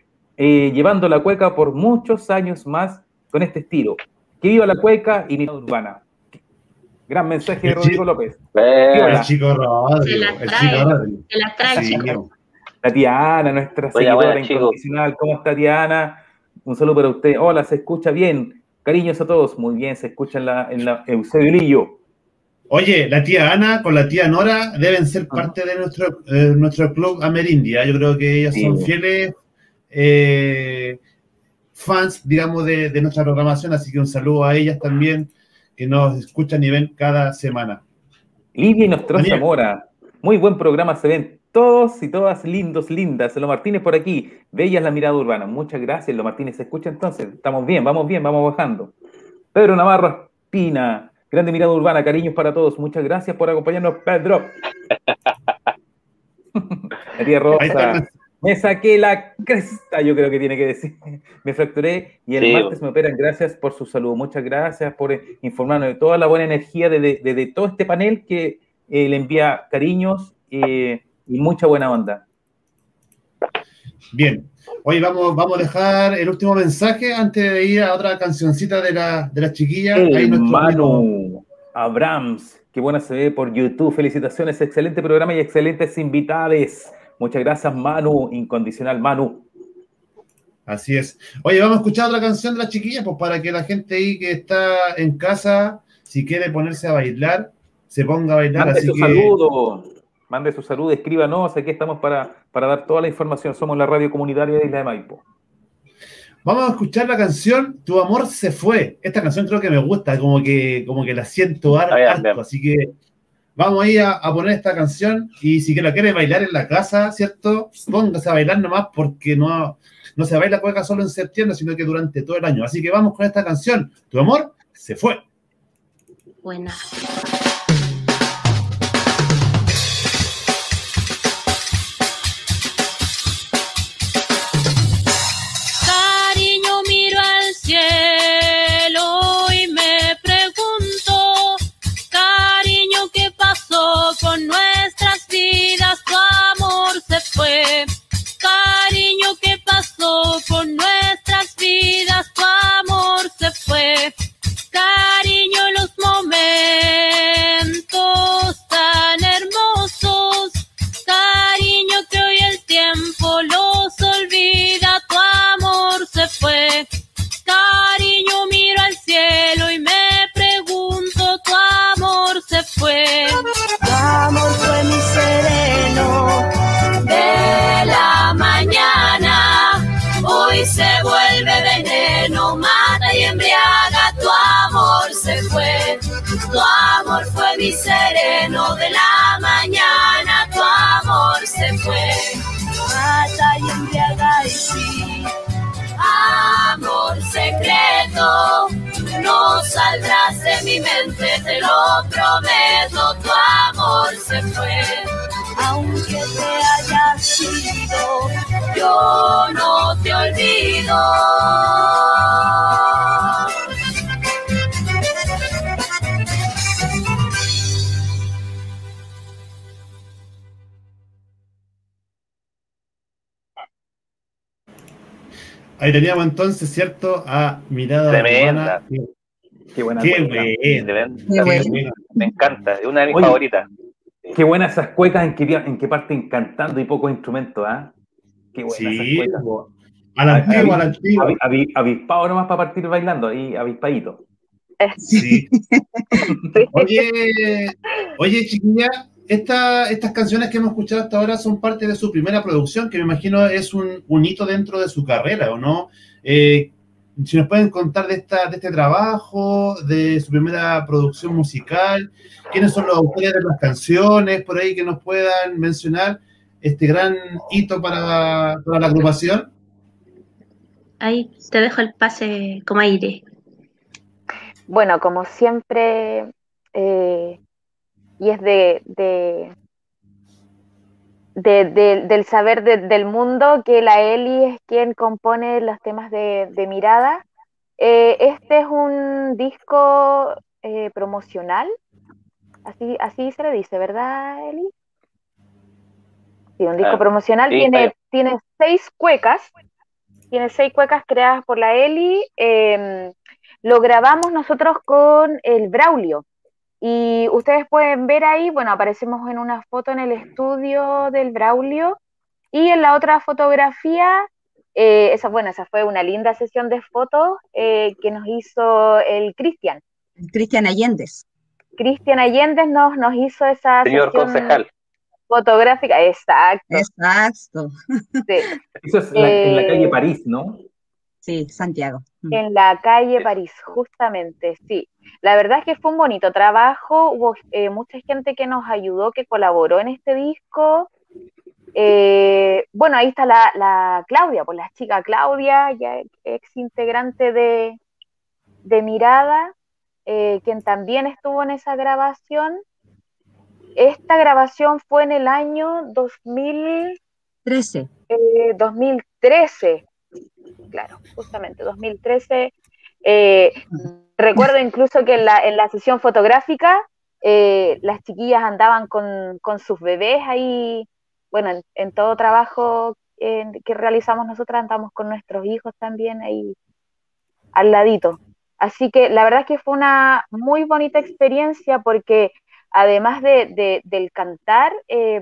eh, llevando la cueca por muchos años más con este estilo. Que viva la cueca y mirada urbana. Gran mensaje de Rodrigo López. Eh, El chico Rodrigo. Se las El trae, chico Rodrigo. se las trae, Sí, chicos. La tía Ana, nuestra Oiga, seguidora incondicional. ¿Cómo está, tía Ana? Un saludo para usted. Hola, se escucha bien. Cariños a todos. Muy bien, se escucha en la, en la Eusebio Lillo. Oye, la tía Ana con la tía Nora deben ser parte de nuestro, eh, nuestro club Amerindia. Yo creo que ellos son fieles eh, fans, digamos, de, de nuestra programación. Así que un saludo a ellas también, que nos escuchan y ven cada semana. Lidia y Nostroza Daniel. Mora. Muy buen programa, se ven todos y todas lindos, lindas. Lo Martínez por aquí. Bellas la mirada urbana. Muchas gracias, Lo Martínez. ¿Se escucha entonces? Estamos bien, vamos bien, vamos bajando. Pedro Navarro Espina. Grande mirada urbana, cariños para todos. Muchas gracias por acompañarnos, Pedro. Está. Rosa. Me saqué la cresta, yo creo que tiene que decir. Me fracturé y el Sí. martes me operan. Gracias por su salud. Muchas gracias por eh, informarnos de toda la buena energía de, de- todo este panel que eh, le envía cariños eh, y mucha buena onda. Bien. Hoy vamos, vamos a dejar el último mensaje antes de ir a otra cancioncita de, la, de las chiquillas. Manu Abrams, qué buena se ve por YouTube. Felicitaciones, excelente programa y excelentes invitades. Muchas gracias, Manu, incondicional Manu. Así es. Oye, vamos a escuchar otra canción de las chiquillas, pues para que la gente ahí que está en casa, si quiere ponerse a bailar, se ponga a bailar. Mande Así su que saludo, mande su saludo, escríbanos, aquí estamos para, para dar toda la información. Somos la radio comunitaria de Isla de Maipo. vamos a escuchar la canción Tu amor se fue. Esta canción creo que me gusta, como que, como que la siento harto. Así que vamos ahí a, a poner esta canción y si que la quiere bailar en la casa, ¿cierto? Póngase a bailar nomás porque no, no se baila cueca solo en septiembre, sino que durante todo el año. Así que vamos con esta canción. Tu amor se fue. Buena. Se fue. Cariño, ¿qué pasó con nuestras vidas? Tu amor se fue. Cariño, los momentos mi sereno de la mañana. Tu amor se fue. Mata y embriaga y sí. Amor secreto, no saldrás de mi mente, te lo prometo. Tu amor se fue. Aunque te hayas ido, yo no te olvido. Ahí teníamos entonces, ¿cierto? A Mirada Tremenda. Qué buena. Qué buena. Me encanta, es una de mis Oye. favoritas. Qué buenas esas cuecas en que, en que parten cantando y pocos instrumentos, ¿ah? Qué buenas Sí, esas cuecas. A la antigua, a la antigua. Avi- avi- avispado nomás para partir bailando, ahí avispadito. Sí. Oye, oye, chiquilla, esta- estas canciones que hemos escuchado hasta ahora son parte de su primera producción, que me imagino es un, un hito dentro de su carrera, ¿o no? Eh, si nos pueden contar de, esta, de este trabajo, de su primera producción musical, quiénes son los autores de las canciones, por ahí que nos puedan mencionar este gran hito para, para la agrupación. Ahí te dejo el pase como aire. Bueno, como siempre, eh, y es de, de, de- de- del saber de- del mundo que la Eli es quien compone los temas de, mirada. Eh, este es un disco eh, promocional, así, así se le dice, ¿verdad, Eli? Sí, un disco Ah, promocional sí, tiene, tiene seis cuecas, tiene seis cuecas creadas por la Eli. eh, lo grabamos nosotros con el Braulio. Y ustedes pueden ver ahí, bueno, aparecemos en una foto en el estudio del Braulio y en la otra fotografía, eh, esa, bueno, esa fue una linda sesión de fotos eh, que nos hizo el Cristian. Cristian Allendez. Cristian Allende nos, nos hizo esa Señor sesión concejal. fotográfica, exacto. Exacto. sí. Eso es la- en la Eh, calle París, ¿no? Sí, Santiago. Mm. En la calle París, justamente, sí. La verdad es que fue un bonito trabajo, hubo eh, mucha gente que nos ayudó, que colaboró en este disco. Eh, bueno, ahí está la, la Claudia, pues la chica Claudia, ya ex integrante de, de Mirada, eh, quien también estuvo en esa grabación. Esta grabación fue en el año 2000, 13. eh, 2013, claro, justamente 2013. Eh, recuerdo incluso que en la, sesión fotográfica eh, las chiquillas andaban con, con sus bebés ahí, bueno, en, todo trabajo que realizamos nosotras andamos con nuestros hijos también ahí al ladito. Así que la verdad es que fue una muy bonita experiencia porque además de, de- del cantar, eh,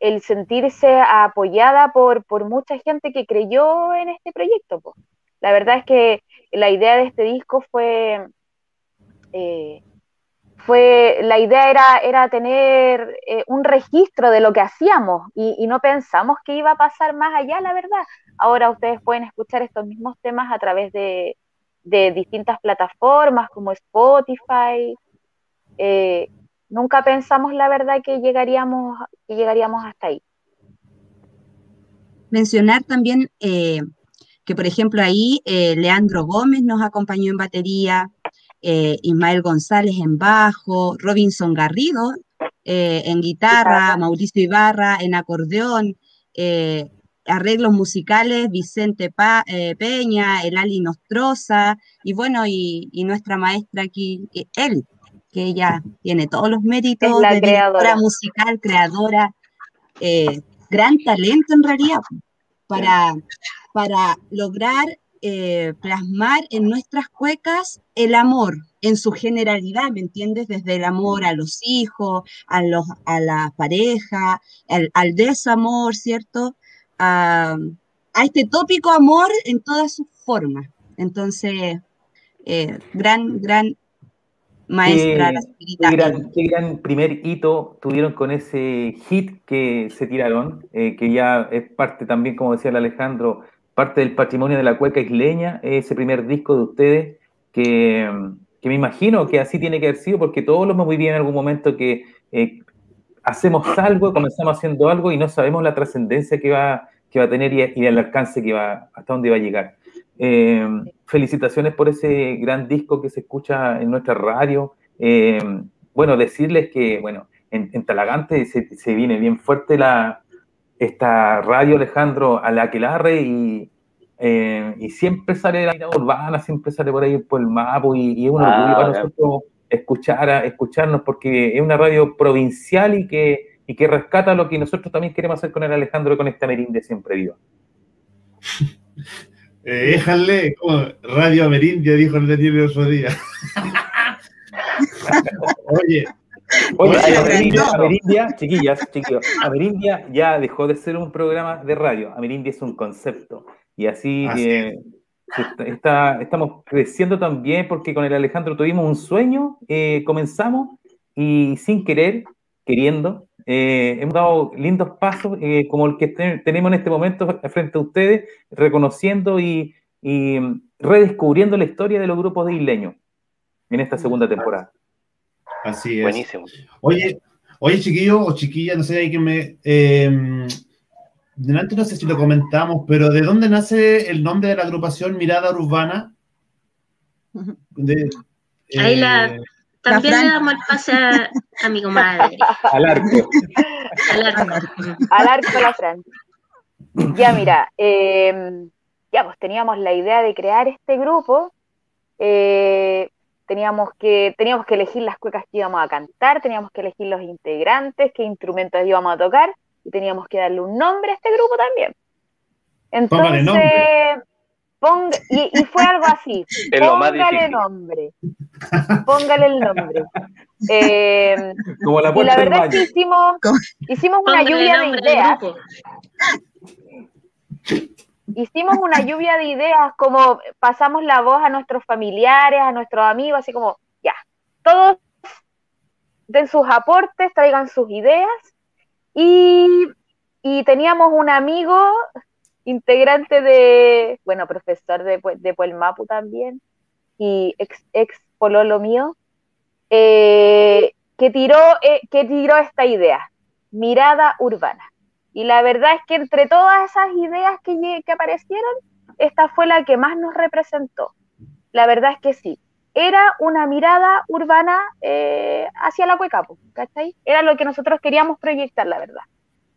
el sentirse apoyada por, por mucha gente que creyó en este proyecto. La verdad es que la idea de este disco fue, eh, fue la idea era, era tener eh, un registro de lo que hacíamos y, y no pensamos que iba a pasar más allá, la verdad. Ahora ustedes pueden escuchar estos mismos temas a través de, de distintas plataformas como Spotify. Eh, nunca pensamos, la verdad, que llegaríamos, que llegaríamos hasta ahí. Mencionar también eh, que, por ejemplo, ahí eh, Leandro Gómez nos acompañó en batería, eh, Ismael González en bajo, Robinson Garrido en guitarra, Mauricio Ibarra en acordeón, arreglos musicales, Vicente Pa- eh, Peña, Elali Nostroza, y bueno, y, y nuestra maestra aquí, él, que ella tiene todos los méritos Es la de creadora. musical, creadora, eh, gran talento en realidad, para, para lograr eh, plasmar en nuestras cuecas el amor en su generalidad, ¿me entiendes? Desde el amor a los hijos, a, los, a la pareja, al, al desamor, ¿cierto? A, a este tópico amor en todas sus formas. Entonces, eh, gran, gran maestra, Qué, la qué gran, qué gran primer hito tuvieron con ese hit que se tiraron, eh, que ya es parte también, como decía el Alejandro, parte del patrimonio de la cueca isleña, ese primer disco de ustedes, que, que me imagino que así tiene que haber sido, porque todos lo hemos vivido en algún momento que eh, hacemos algo, comenzamos haciendo algo y no sabemos la trascendencia que va, que va a tener y, y el alcance que va, hasta dónde va a llegar. Eh, felicitaciones por ese gran disco que se escucha en nuestra radio. Eh, bueno, decirles que, bueno, en, en Talagante se, se viene bien fuerte la, esta radio, Alejandro, a la Aquelarre y, eh, y siempre sale la vida urbana, siempre sale por ahí por el mapo y, y es un Ah, orgullo para nosotros escuchar a, escucharnos porque es una radio provincial y que, y que rescata lo que nosotros también queremos hacer con el Alejandro y con esta merinde siempre viva. Eh, déjale, como Radio Amerindia, dijo el Daniel el otro día. Oye, Oye, Oye, Amerindia. Amerindia, chiquillas, chiquillos, Amerindia ya dejó de ser un programa de radio, Amerindia es un concepto. Y así, Así eh, se está- está- estamos creciendo también porque con el Alejandro tuvimos un sueño, eh, comenzamos y sin querer, queriendo, eh, hemos dado lindos pasos eh, como el que te- tenemos en este momento frente a ustedes, reconociendo y, y redescubriendo la historia de los grupos de isleños en esta segunda temporada. así es. Buenísimo. Oye, oye, chiquillo o chiquilla, no sé, hay que me. Eh, delante no sé si lo comentamos, pero ¿de dónde nace el nombre de la agrupación Mirada Urbana? De- Ahí la- eh, también le damos el pase a, a mi comadre. Al arco. Al arco. Al arco la Fran. Ya, mira, eh, ya pues teníamos la idea de crear este grupo. eh, teníamos que, teníamos que elegir las cuecas que íbamos a cantar, teníamos que elegir los integrantes, qué instrumentos íbamos a tocar, y teníamos que darle un nombre a este grupo también. Entonces. Ponga, y, y fue algo así. Póngale nombre. Póngale el nombre. Eh, Como la y la verdad es que hicimos, hicimos una Póngale lluvia de ideas. hicimos una lluvia de ideas, como pasamos la voz a nuestros familiares, a nuestros amigos, así como, ya, todos den sus aportes, traigan sus ideas. Y, y teníamos un amigo integrante de, bueno, profesor de, de Puelmapu también, y ex, ex pololo mío, eh, que, tiró, eh, que tiró esta idea, mirada urbana. Y la verdad es que entre todas esas ideas que, que aparecieron, esta fue la que más nos representó. La verdad es que sí. Era una mirada urbana eh, hacia la Cuecapo, ¿cachai? Era lo que nosotros queríamos proyectar, la verdad.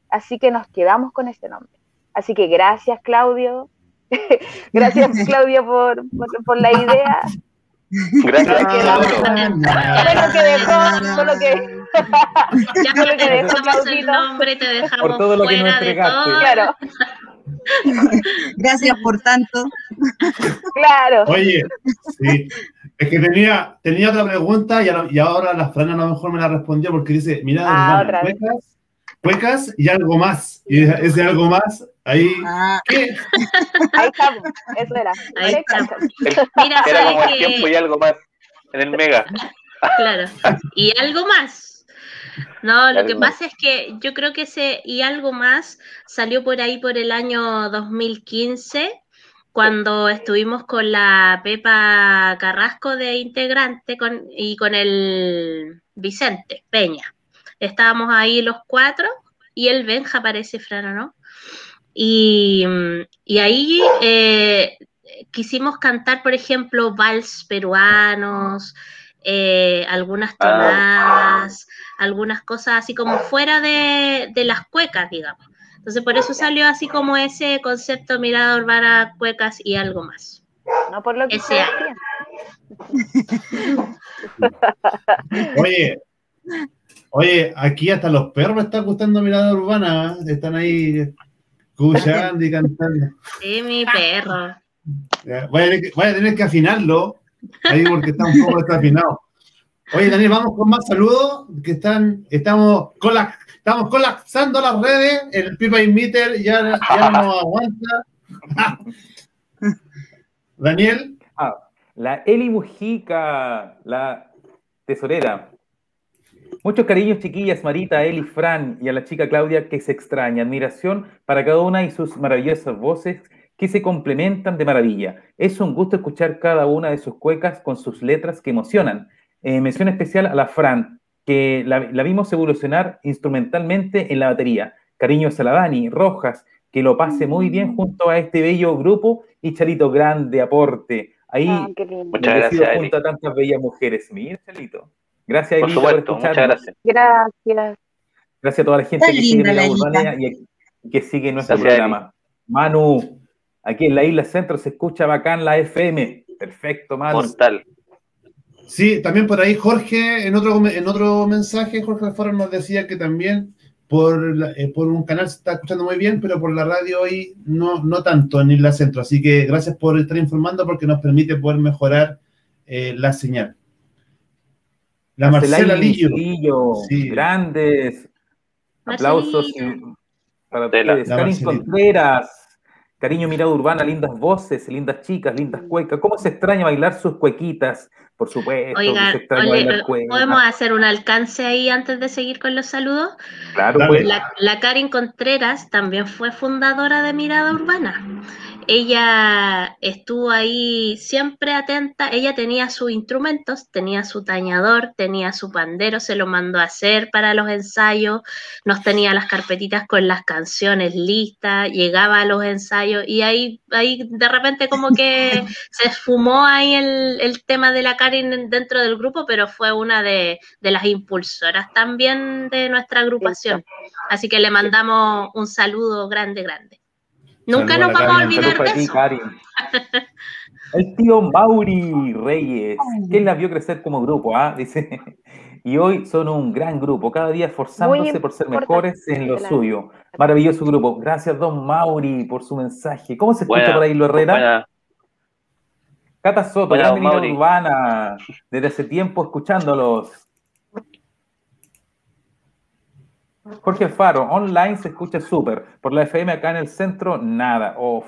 Así que nos quedamos con ese nombre. Así que gracias, Claudio. gracias, Claudio, por, por, por la idea. Gracias, Claudio. Que dejó, fue lo que, Ya fue lo que dejó Claudito. nombre, te dejamos Por todo lo que nos de entregaste. todo. Claro, Gracias por tanto. claro. Oye, sí. Es que tenía, tenía otra pregunta y, ahora- y ahora la Fran a lo mejor me la respondió porque dice, mira, Ah, cuecas, cuecas y algo más. Y ese algo más, ahí, Ah, ¿qué? Ahí estamos, eso era. Ahí está. El- Mira, Era como ¿sabes el tiempo y algo más en el mega. Claro. Y algo más. No, lo Algo que más. pasa es que yo creo que ese y algo más salió por ahí por el año 2015, cuando estuvimos con la Pepa Carrasco de integrante con, y con el Vicente Peña. Estábamos ahí los cuatro y el Benja parece, Fran, ¿o ¿no? Y, y ahí eh, quisimos cantar, por ejemplo, vals peruanos, eh, algunas Ah. tonadas, algunas cosas así como fuera de, de las cuecas, digamos. Entonces, por eso salió así como ese concepto mirada urbana, cuecas y algo más. No por lo que Ese. Oye, oye, aquí hasta los perros están gustando mirada urbana, ¿eh? están ahí escuchando y cantando. Sí, mi perro. Voy a, tener que, voy a tener que afinarlo ahí porque está un poco desafinado. Oye, Daniel, vamos con más saludos que están, estamos, cola, estamos colapsando las redes, el Pipa Meter ya, ya no nos aguanta. Daniel, Ah, la Eli Mujica, la tesorera. Muchos cariños, chiquillas, Marita, Eli, Fran y a la chica Claudia que se extraña. Admiración para cada una y sus maravillosas voces que se complementan de maravilla. Es un gusto escuchar cada una de sus cuecas con sus letras que emocionan. Eh, mención especial a la Fran, que la, la vimos evolucionar instrumentalmente en la batería. Cariños a la Dani, Rojas, que lo pase muy bien junto a este bello grupo y Charito, grande aporte. Ahí Ah, qué lindo. Muchas gracias, junto a tantas bellas mujeres. Mira, Charito. Gracias, Por Elita, supuesto, muchas escucharnos. gracias. Gracias. Gracias a toda la gente Está que sigue en la urbanea y que sigue nuestro Gracias, programa. Manu, aquí en la isla centro se escucha bacán la FM. Perfecto, Manu. Mortal. sí, también por ahí Jorge, en otro, en otro mensaje, Jorge Alfaro nos decía que también por, eh, por un canal se está escuchando muy bien, pero por la radio hoy no, no tanto en Isla Centro. Así que gracias por estar informando porque nos permite poder mejorar eh, la señal. La Marcela Lillo. Lillo, Sí. grandes. Aplausos para ustedes. Karin. Contreras. Cariño Mirada Urbana, lindas voces, lindas chicas, lindas cuecas. ¿Cómo se extraña bailar sus cuequitas? Por supuesto, que Oigan, se extraña oye, bailar cuecas. ¿podemos hacer un alcance ahí antes de seguir con los saludos? Claro, pues. La, la Karin Contreras también fue fundadora de Mirada Urbana. Ella estuvo ahí siempre atenta, ella tenía sus instrumentos, tenía su tañador, tenía su pandero, se lo mandó a hacer para los ensayos, nos tenía las carpetitas con las canciones listas, llegaba a los ensayos y ahí, ahí de repente como que se esfumó ahí el, el tema de la Karin dentro del grupo, pero fue una de, de las impulsoras también de nuestra agrupación. Así que le mandamos un saludo grande, grande. Nunca nos vamos a olvidar de eso. El tío Mauri Reyes, que la vio crecer como grupo, ¿ah? Dice. Y hoy son un gran grupo, cada día esforzándose por ser mejores en lo claro. suyo. Maravilloso grupo. Gracias, don Mauri, por su mensaje. ¿Cómo se escucha Buena, por ahí, Lo Herrera? buena. Cata Soto, gran urbana, desde hace tiempo escuchándolos. Jorge Alfaro, online se escucha súper. Por la FM acá en el centro, nada. Uf.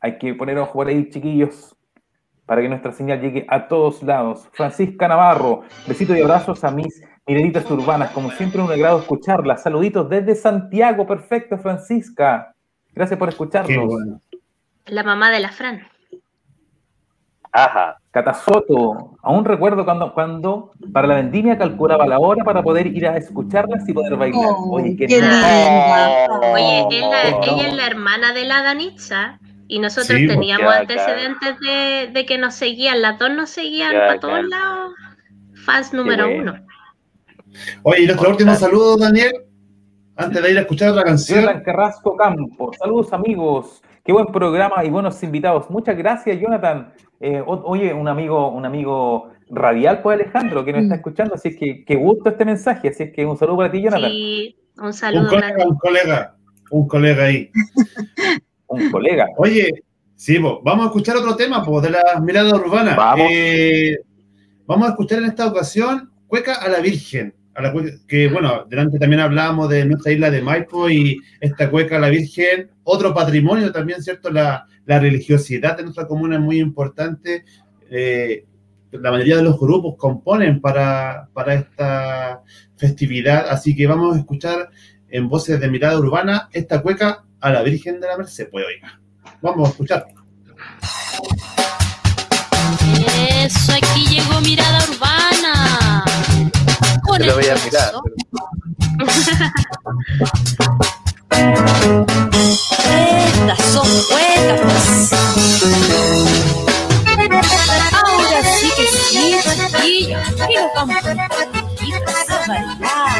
Hay que poner ojo por ahí, chiquillos, para que nuestra señal llegue a todos lados. Francisca Navarro, besitos y abrazos a mis miraditas urbanas. Como siempre, un agrado escucharlas. Saluditos desde Santiago. Perfecto, Francisca. Gracias por escucharnos. La mamá de la Fran. Ajá. Catasoto, aún recuerdo cuando, cuando para la vendimia calculaba la hora para poder ir a escucharlas y poder bailar. Oye, qué, qué linda. Oye, es la- Oh. ella es la hermana de la Danitza y nosotros Sí, pues, teníamos ya, antecedentes de, de que nos seguían, las dos nos seguían Ya, para todos lados. Fans número bueno. uno. Oye, y nuestro último saludo, Daniel, antes de ir a escuchar otra canción. Carrasco Campos, saludos amigos, qué buen programa y buenos invitados. Muchas gracias, Jonathan. Eh, oye, un amigo, un amigo radial, pues Alejandro, que nos Mm. está escuchando, así es que qué gusto este mensaje, así es que un saludo para ti, Jonathan. Sí, un Un saludo colega, un colega, un colega ahí. Un colega. Oye, sí, vamos a escuchar otro tema po, de las miradas urbanas. Vamos. Eh, vamos a escuchar en esta ocasión Cueca a la Virgen. Que bueno, delante también hablábamos de nuestra isla de Maipo y esta Cueca la Virgen, otro patrimonio también, ¿cierto? La, la religiosidad de nuestra comuna es muy importante. Eh, la mayoría de los grupos componen para, para esta festividad, así que vamos a escuchar en voces de mirada urbana esta cueca a la Virgen de la Merced. Pues oiga, vamos a escuchar. Eso, aquí llegó mirada urbana. Con el voy a mirar. Estas son cuecas. Ahora sí que sí, chiquillos. Y nos vamos a bailar, a bailar.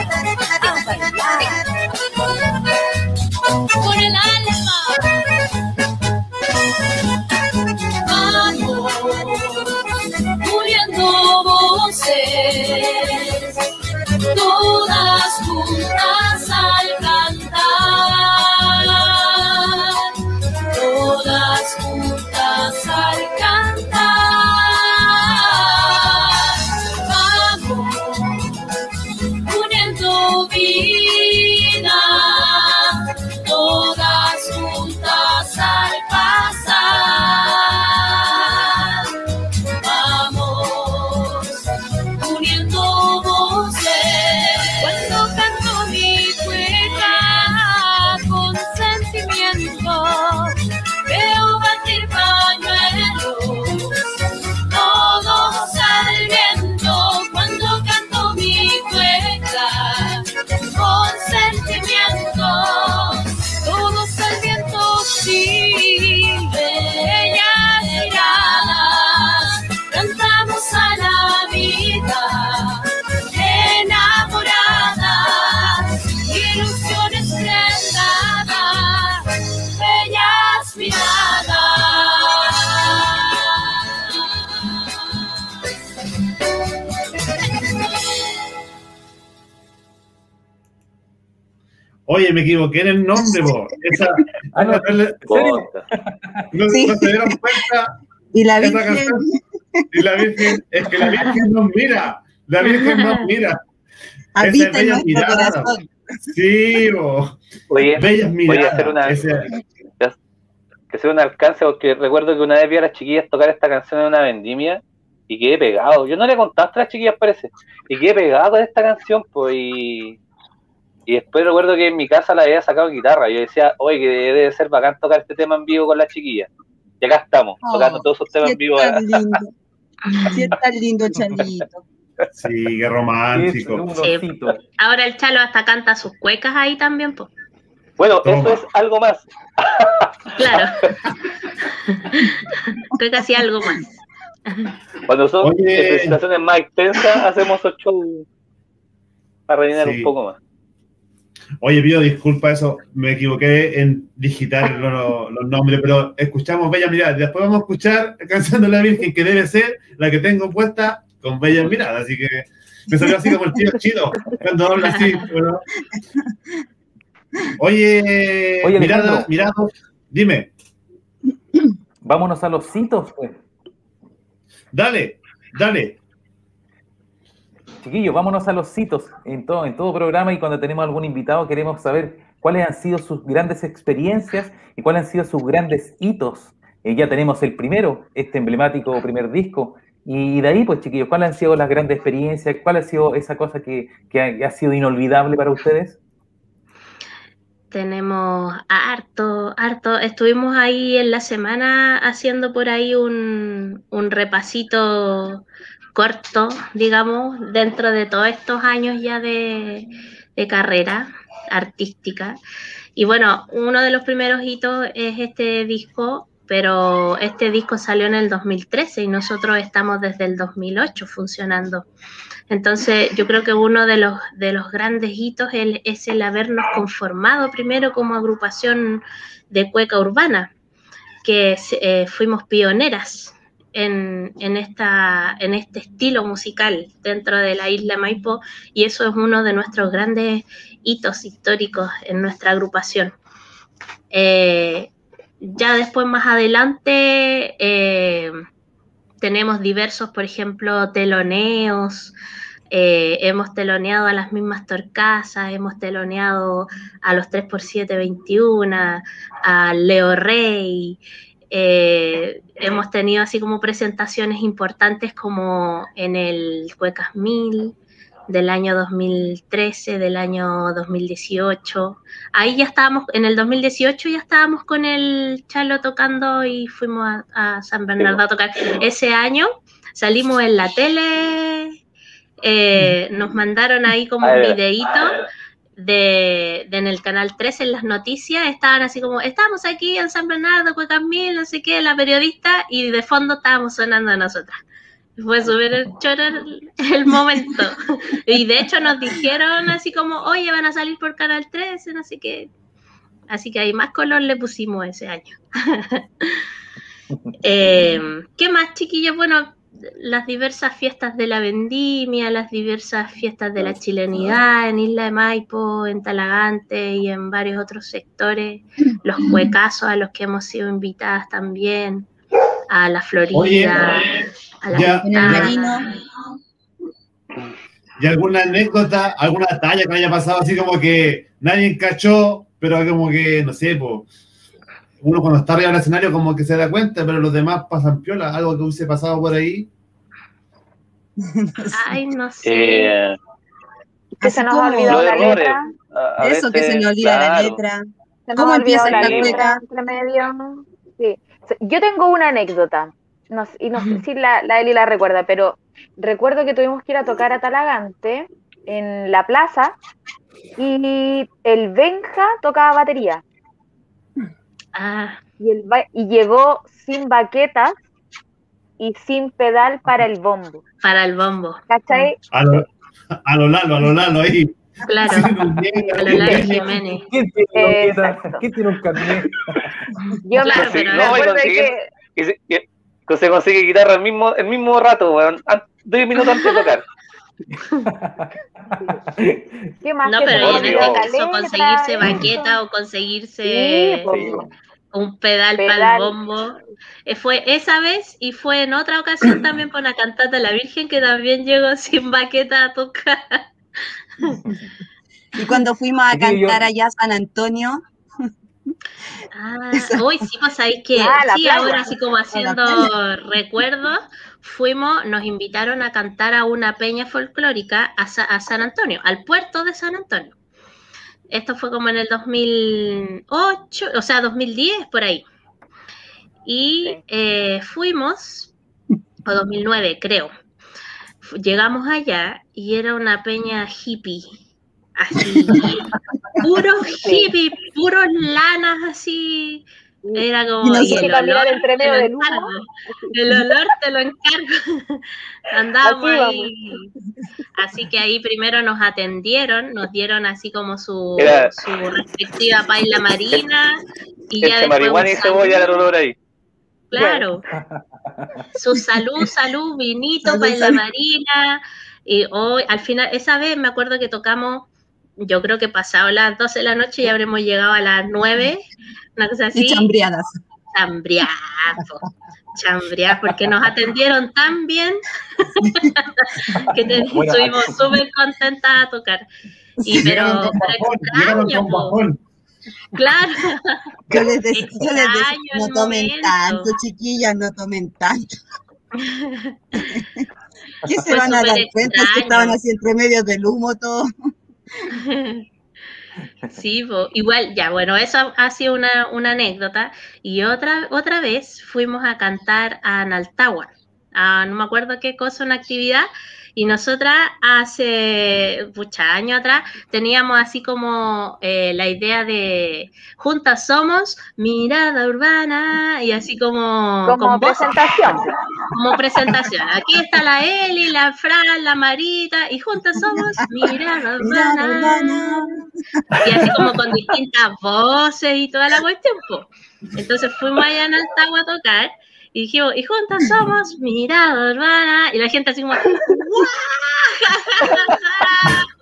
Me equivoqué en el nombre, po. Esa, Ah, no, no, no- no Sí. se dieron cuenta. Y la Virgen, canción. Y la Virgen, es que la Virgen nos mira. La Virgen nos mira. habita Esa bella mirada. corazón. Sí. Oye, bellas voy a miradas. hacer una, que sea un alcance, porque recuerdo que una vez vi a las chiquillas tocar esta canción en una vendimia y quedé pegado. Yo no le contaste a las chiquillas, parece, y quedé pegado con esta canción, pues, y, Y después recuerdo que en mi casa la había sacado guitarra. Y yo decía, oye, que debe ser bacán tocar este tema en vivo con las chiquillas. Y acá estamos, Oh, tocando todos esos temas sí en vivo. tan lindo. Sí, es tan lindo, Chalito. Sí, qué romántico. Sí. Ahora el Chalo hasta canta sus cuecas ahí también, pues. Bueno, Toma. eso es algo más. Claro. cuecas y algo más. Cuando son Oye. presentaciones más extensas, hacemos esos shows para rellenar Sí. un poco más. Oye, pido disculpa eso, me equivoqué en digitar lo- los nombres, pero escuchamos Bella Mirada. Después vamos a escuchar Canción de la Virgen, que debe ser la que tengo puesta con Bella Mirada. Así que me salió así como el tío chido, cuando habla así. ¿verdad? Oye, Oye, Mirada, dime, Vámonos a los citos, pues. dale, dale. Chiquillos, vámonos a los citos en todo, en todo programa y cuando tenemos algún invitado queremos saber cuáles han sido sus grandes experiencias y cuáles han sido sus grandes hitos. Eh, ya tenemos el primero, este emblemático primer disco. Y de ahí, pues chiquillos, ¿cuáles han sido las grandes experiencias? ¿Cuál ha sido esa cosa que, que ha, ha sido inolvidable para ustedes? Tenemos harto, harto. Estuvimos ahí en la semana haciendo por ahí un, un repasito corto, digamos, dentro de todos estos años ya de, carrera artística. Y bueno, uno de los primeros hitos es este disco, pero este disco salió en el 2013 y nosotros estamos desde el 2008 funcionando. Entonces, yo creo que uno de los, de los grandes hitos es el habernos conformado primero como agrupación de cueca urbana, que eh, fuimos pioneras en, este estilo musical dentro de la isla Maipo y eso es uno de nuestros grandes hitos históricos en nuestra agrupación. Eh, ya después, más adelante, eh, tenemos diversos, por ejemplo, teloneos. eh, hemos teloneado a las mismas Torcasas, hemos teloneado a los 3x721, a Leo Rey. Eh, hemos tenido así como presentaciones importantes como en el Cuecas Mil del año 2013, del año 2018. Ahí ya estábamos, en el 2018 ya estábamos con el Chalo tocando y fuimos a, a San Bernardo a tocar. Ese año salimos en la tele, eh, nos mandaron ahí como un videíto de, de en el canal 13 en las noticias, estaban así como, estamos aquí en San Bernardo, Cuecas Mil, no sé qué, la periodista, y de fondo estábamos sonando a nosotras. Fue súper choro el, el momento. Y de hecho nos dijeron así como, oye, van a salir por Canal 13, no sé qué. Así que ahí más color le pusimos ese año. Eh, ¿Qué más, chiquillos? Bueno, las diversas fiestas de la vendimia, las diversas fiestas de la chilenidad en Isla de Maipo, en Talagante y en varios otros sectores, los cuecazos a los que hemos sido invitadas también, a la Florida, Oye, a la ya- Ventana. ¿Y alguna anécdota, alguna talla que haya pasado así como que nadie cachó, pero como que, no sé, pues, uno cuando está arriba del escenario como que se da cuenta, pero los demás pasan piola, algo que hubiese pasado por ahí. Ay, no sé. Eh, Que se nos ha olvidado la errores. letra. a- a Eso, que se me olvida la letra. Nos ¿Cómo empieza la letra medio. Sí. Yo tengo una anécdota, no sé- y no sé si la, la Eli la recuerda, pero recuerdo que tuvimos que ir a tocar a Talagante en la plaza y el Benja tocaba batería Ah, y, el ba- y llegó sin baquetas y sin pedal para el bombo. para el bombo. ¿Cachai? A lo, a lo Lalo, a lo Lalo ahí. Claro, Sí, a lo Lalo sí. Jiménez. ¿Quién tiene, un carnet? Yo Claro, me, no, acuerdo que Que se, que- que se consigue guitarra el mismo, el mismo rato, weón. an- Diez minutos antes de tocar. ¿Qué más No, pero en este caso conseguirse eso. baqueta o Sí, conseguirse un pedal, para el bombo. Eh, fue esa vez y fue en otra ocasión también por la cantata de la Virgen que también llegó sin baqueta a tocar. Y cuando fuimos a yo- cantar allá a San Antonio, Ah, hoy sí, pues sabéis que Ah, sí, ahora así como haciendo recuerdos, fuimos, nos invitaron a cantar a una peña folclórica a, Sa- a San Antonio, al puerto de San Antonio. Esto fue como en el 2008, o sea, 2010, por ahí. Y eh, fuimos, o 2009, creo. Llegamos allá y era una peña hippie. Así, puros hippie, puros lanas así. Era Y como. el olor entre te medio lo encargo. El olor te lo encargo. Andábamos Así ahí. Así que ahí primero nos atendieron, nos dieron así como su, Era- su respectiva paila marina. Y ya después marihuana y cebolla el olor ahí. Claro. Su salud, salud, vinito, Salud, paella salud. marina. Y hoy, al final, esa vez me acuerdo que tocamos, yo creo que pasado las 12 de la noche y habremos llegado a las 9, una cosa así. Y chambreadas. Chambrear, po, chambrear, porque nos atendieron tan bien que te- Bueno, estuvimos súper contentas a tocar. Y pero, con pero llegaron extraño, claro. Yo les decía, yo les decía, no tomen momento. tanto, chiquillas, no tomen tanto. ¿Qué se Fue van a dar cuenta si extraño. estaban así entre medio del humo todo? Sí, igual, ya, bueno, eso ha sido una, una anécdota. Y otra, otra vez fuimos a cantar a Naltagua, a no me acuerdo qué cosa, una actividad. Y nosotras hace muchos años atrás teníamos así como eh, la idea de juntas somos mirada urbana y así como, Como voz presentación. como presentación. Aquí está la Eli, la Fran, la Marita, y juntas somos Mirada Mirada Urbana. Y así como con distintas voces y toda la cuestión. Entonces fuimos allá en Altagua a tocar y dijimos, y juntas somos Mirada Urbana. Y la gente así como, ¡guau!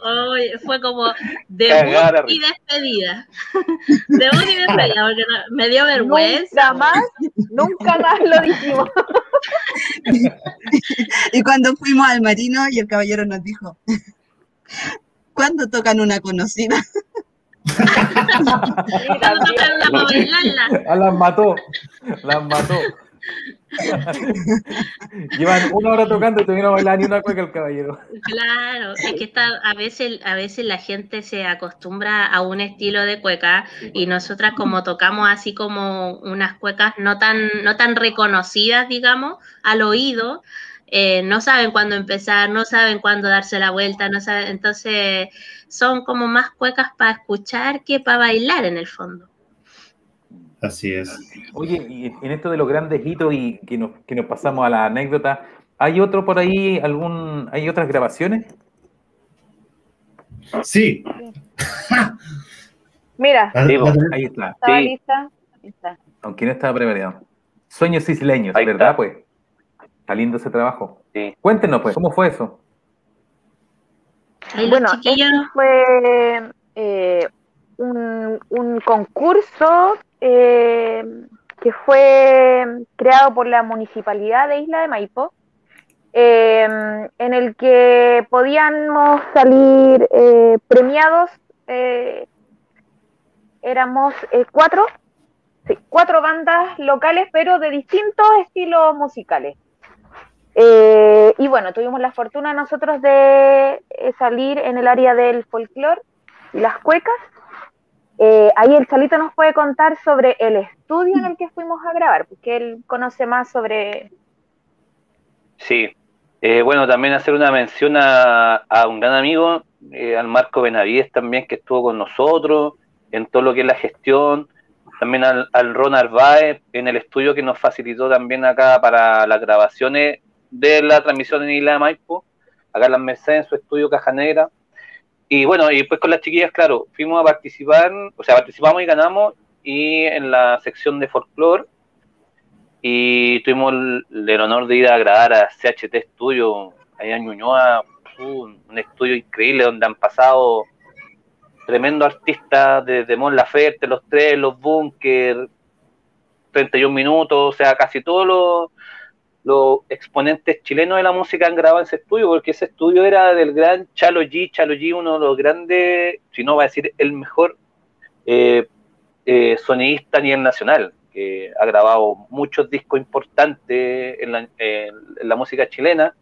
Oye, fue como debut y despedida. Debut y despedida, porque no- me dio vergüenza. Nunca más, nunca más lo dijimos. Y cuando fuimos al marino y el caballero nos dijo, ¿cuándo tocan una conocida? Cuando tocan la para bailarla. Ah, las mató. Las mató. Llevan una hora tocando y todavía no bailan ni una cueca el caballero. Claro, es que está, a veces, a veces la gente se acostumbra a un estilo de cueca y nosotras como tocamos así como unas cuecas no tan, no tan reconocidas, digamos, al oído, eh, no saben cuándo empezar, no saben cuándo darse la vuelta, no saben, entonces son como más cuecas para escuchar que para bailar en el fondo. Así es. Oye, y en esto de los grandes hitos y que nos, que nos pasamos a la anécdota, ¿hay otro por ahí, algún, hay otras grabaciones? Sí. Mira, Ahí está, estaba Sí. lista. Ahí está. aunque no estaba preparado. Sueños isleños, Ahí ¿verdad? está. Pues está lindo ese trabajo. Sí. Cuéntenos, pues, ¿cómo fue eso? Bueno, este fue eh, un, un concurso eh, que fue creado por la Municipalidad de Isla de Maipo, eh, en el que podíamos salir eh, premiados, eh, éramos eh, cuatro, cuatro bandas locales, pero de distintos estilos musicales. Y bueno, tuvimos la fortuna nosotros de salir en el área del folclore y las cuecas. Eh, ahí el Chalito nos puede contar sobre el estudio en el que fuimos a grabar, porque él conoce más sobre... Sí. Eh, bueno, también hacer una mención a, un gran amigo, eh, al Marco Benavides también, que estuvo con nosotros en todo lo que es la gestión. También al, al Ron Arbaez en el estudio que nos facilitó también acá para las grabaciones de la transmisión en Isla de Maipo, acá en las Mercedes, en su estudio Caja Negra. Y bueno, y después con las chiquillas, claro, fuimos a participar, o sea, participamos y ganamos, y en la sección de folclore, y tuvimos el, honor de ir a grabar a CHT Studio, allá en Ñuñoa, un, estudio increíble donde han pasado tremendos artistas desde Mon Laferte, Los Tres, Los Bunker, 31 minutos, o sea, casi todos los, los exponentes chilenos de la música han grabado en ese estudio, porque ese estudio era del gran Chalo G, Chalo G, uno de los grandes, si no va a decir el mejor eh, eh, sonidista a nivel nacional, que ha grabado muchos discos importantes en la, en música chilena.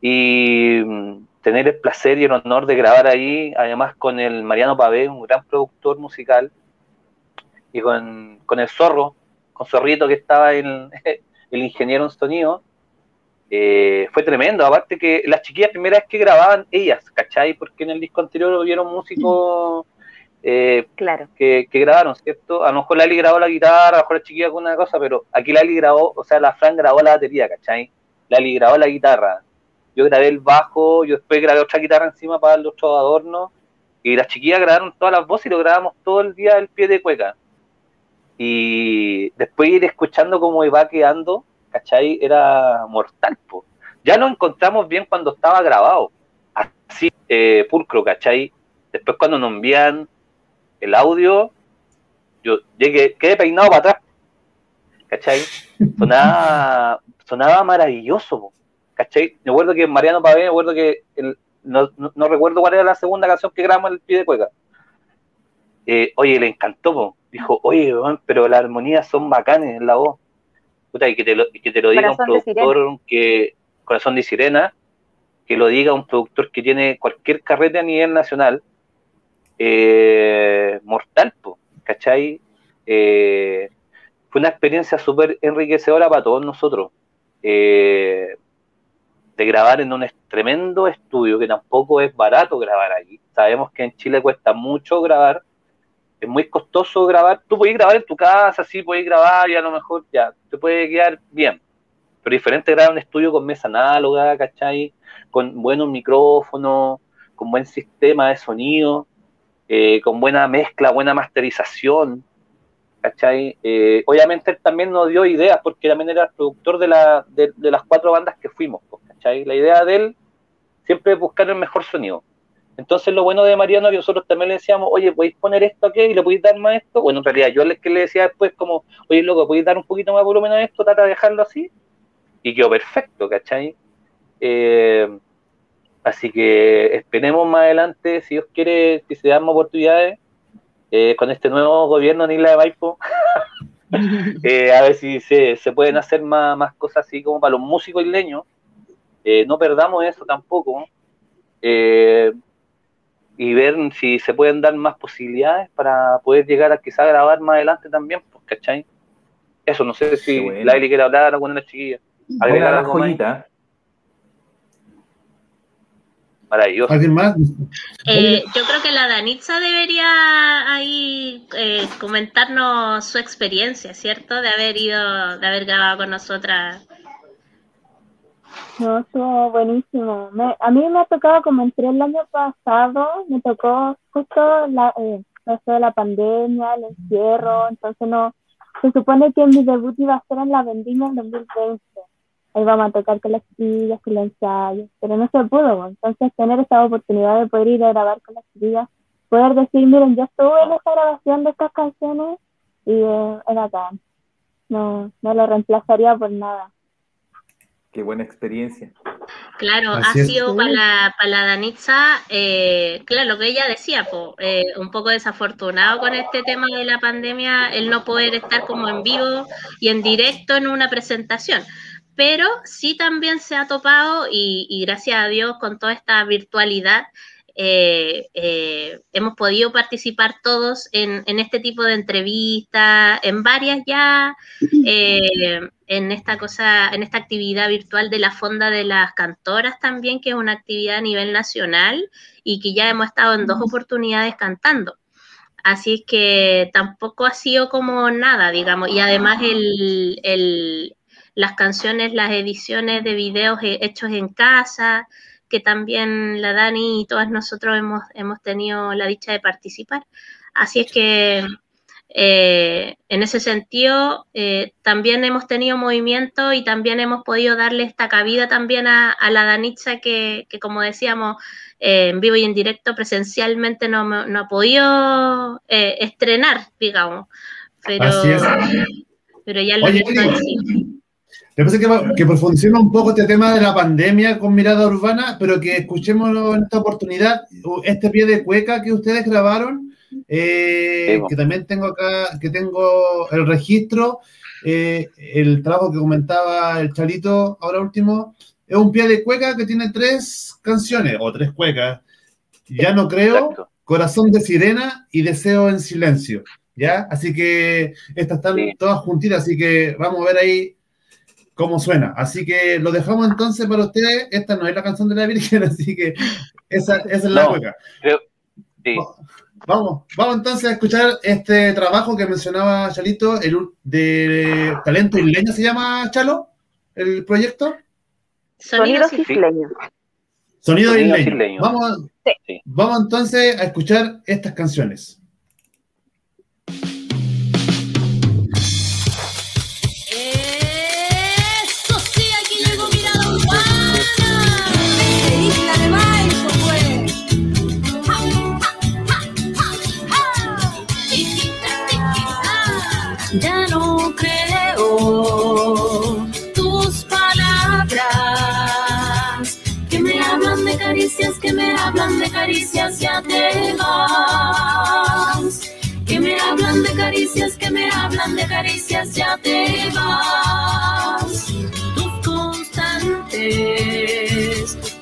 Y mm, tener el placer y el honor de grabar ahí, además con el Mariano Pavé, un gran productor musical, y con, con el Zorro, con Zorrito que estaba el, el ingeniero en sonido, eh, fue tremendo. Aparte que las chiquillas primera vez que grababan ellas, ¿cachai? Porque en el disco anterior hubieron músicos eh, Claro. que, que grabaron, ¿cierto? A lo mejor Lali grabó la guitarra, a lo mejor la chiquilla con una cosa, pero aquí Lali grabó, o sea, la Fran grabó la batería, ¿cachai? Lali grabó la guitarra, yo grabé el bajo, yo después grabé otra guitarra encima para los otros adornos, y las chiquillas grabaron todas las voces y lo grabamos todo el día al pie de cueca. Y después ir escuchando cómo iba quedando, ¿cachai? Era mortal, po. Ya lo encontramos bien cuando estaba grabado, así, eh, pulcro, ¿cachai? Después cuando nos envían el audio, yo llegué, quedé peinado para atrás, ¿cachai? Sonaba, sonaba maravilloso, po, ¿cachai? Me acuerdo que Mariano Pavé, me acuerdo que el- no, no- no recuerdo cuál era la segunda canción que grabamos en el pie de cueca. Eh, oye, le encantó, po. Dijo, oye, pero las armonías son bacanes en la voz. Puta, y que te lo, que te lo diga un productor que, corazón de sirena, que lo diga un productor que tiene cualquier carrete a nivel nacional, eh, mortal, po, ¿cachai? Eh, fue una experiencia súper enriquecedora para todos nosotros. Eh, de grabar en un tremendo estudio, que tampoco es barato grabar allí. Sabemos que en Chile cuesta mucho grabar, es muy costoso grabar. Tú puedes grabar en tu casa, sí, puedes grabar y a lo mejor ya te puede quedar bien. Pero diferente grabar un estudio con mesa análoga, ¿cachai? Con buenos micrófonos, con buen sistema de sonido, eh, con buena mezcla, buena masterización, ¿cachai? Eh, obviamente él también nos dio ideas porque también era el productor de, la, de, de las cuatro bandas que fuimos, ¿cachai? La idea de él siempre es buscar el mejor sonido. Entonces lo bueno de Mariano que nosotros también le decíamos, oye, ¿podéis poner esto aquí y le podéis dar más esto? Bueno, en realidad yo le, que le decía después como, oye, loco, ¿podéis dar un poquito más volumen a esto? Trata de dejarlo así. Y quedó perfecto, ¿cachai? Eh, así que esperemos más adelante, si Dios quiere, que se dan más oportunidades eh, con este nuevo gobierno en Isla de Maipo. Eh, a ver si se, se pueden hacer más, más cosas así como para los músicos isleños. No perdamos eso tampoco. Y ver si se pueden dar más posibilidades para poder llegar a quizá grabar más adelante también, pues, ¿cachai? Eso, no sé si bueno. la Eli quiere hablar o con la chiquilla. Agregar algo más. joyita. Maravilloso. ¿Alguien más? Eh, yo creo que la Danitza debería ahí eh, comentarnos su experiencia, ¿cierto? De haber ido, de haber grabado con nosotras. No, estuvo buenísimo. Me- a mí me ha tocado, como entré el año pasado, me tocó justo la, eh, de la pandemia, el encierro, entonces no, se supone que mi debut iba a ser en la vendimia en 2020. Ahí vamos a tocar con las chiquillas, con los ensayos, pero no se pudo, pues. entonces tener esa oportunidad de poder ir a grabar con las chiquillas, poder decir, miren, yo estuve en esa grabación de estas canciones y eh, es bacán. No, no lo reemplazaría por nada. Qué buena experiencia. Claro, Así ha sido para la, para la Danitza, eh, claro, lo que ella decía, po, eh, un poco desafortunado con este tema de la pandemia, el no poder estar como en vivo y en directo en una presentación. Pero sí también se ha topado y, y gracias a Dios con toda esta virtualidad eh, eh, hemos podido participar todos en, en este tipo de entrevistas, en varias ya, eh, en esta cosa, en esta actividad virtual de la Fonda de las Cantoras también, que es una actividad a nivel nacional y que ya hemos estado en dos oportunidades cantando. Así es que tampoco ha sido como nada, digamos, y además el, el- las canciones, las ediciones de videos he- hechos en casa, que también la Dani y todas nosotros hemos, hemos tenido la dicha de participar. Así es que eh, en ese sentido eh, también hemos tenido movimiento y también hemos podido darle esta cabida también a, a la Danitza que, que como decíamos, eh, en vivo y en directo presencialmente no, no ha podido estrenar, digamos. Pero, Así es. pero ya lo Oye. Me parece que, que profundicemos un poco este tema de la pandemia con mirada urbana, pero que escuchemos en esta oportunidad este pie de cueca que ustedes grabaron, eh, que también tengo acá, que tengo el registro, eh, el trabajo que comentaba el Chalito ahora último, es un pie de cueca que tiene tres canciones, o tres cuecas. Ya no creo, Exacto. Corazón de Sirena y Deseo en Silencio. ¿Ya? Así que estas están todas juntitas, así que vamos a ver ahí cómo suena. Así que lo dejamos entonces para ustedes. Esta no es la canción de la Virgen, así que esa, esa es la No, creo- sí. Vamos, vamos entonces a escuchar este trabajo que mencionaba Chalito, el de Talento Isleño se llama Chalo, el proyecto. Sonidos isleños. Sonido, Sonido isleño. isleño. Vamos, vamos entonces a escuchar estas canciones. Ya te vas. Que me hablan de caricias, que me hablan de caricias, ya te vas. Tus constantes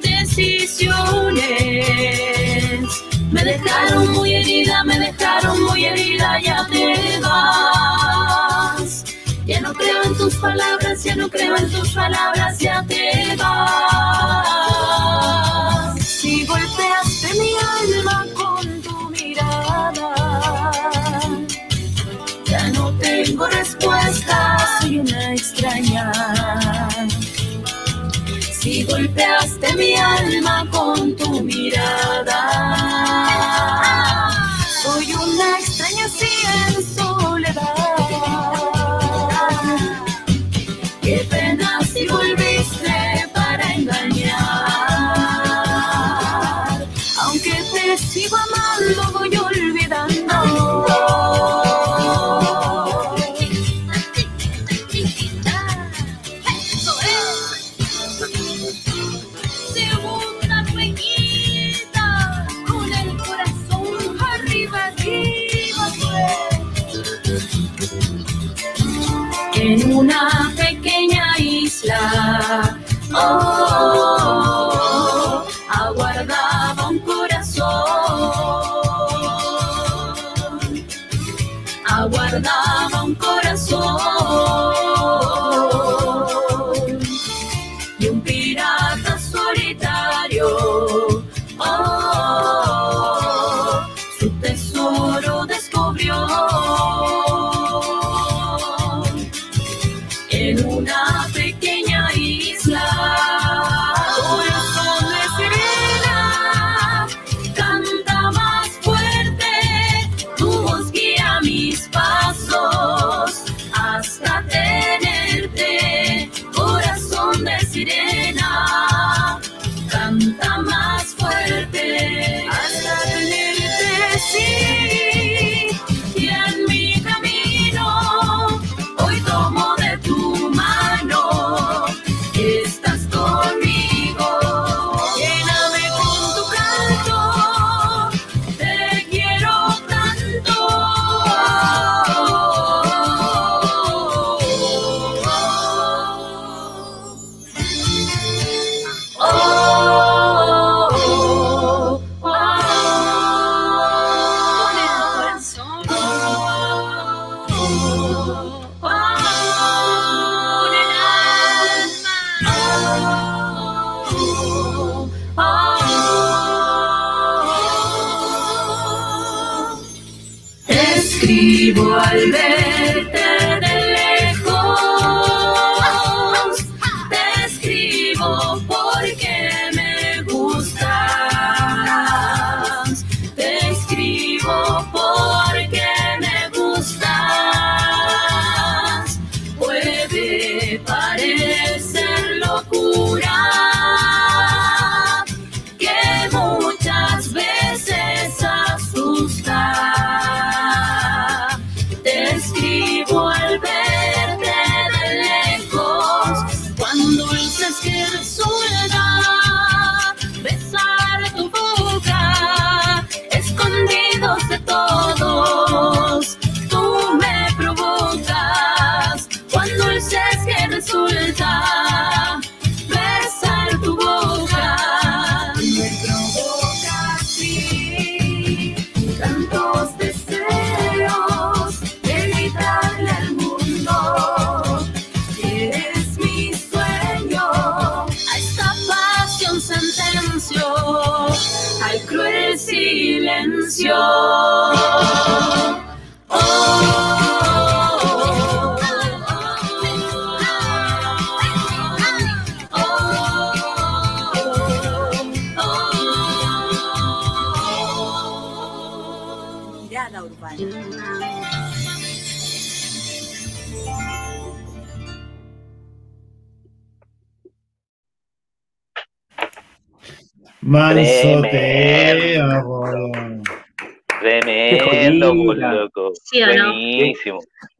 decisiones me dejaron muy herida, me dejaron muy herida, ya te vas. Ya no creo en tus palabras, ya no creo en tus palabras, ya te vas. Alma con tu mirada, Ya no tengo respuesta, soy una extraña. si golpeaste mi alma con tu mirada. En una pequeña isla, oh, aguardaba un corazón. Aguardaba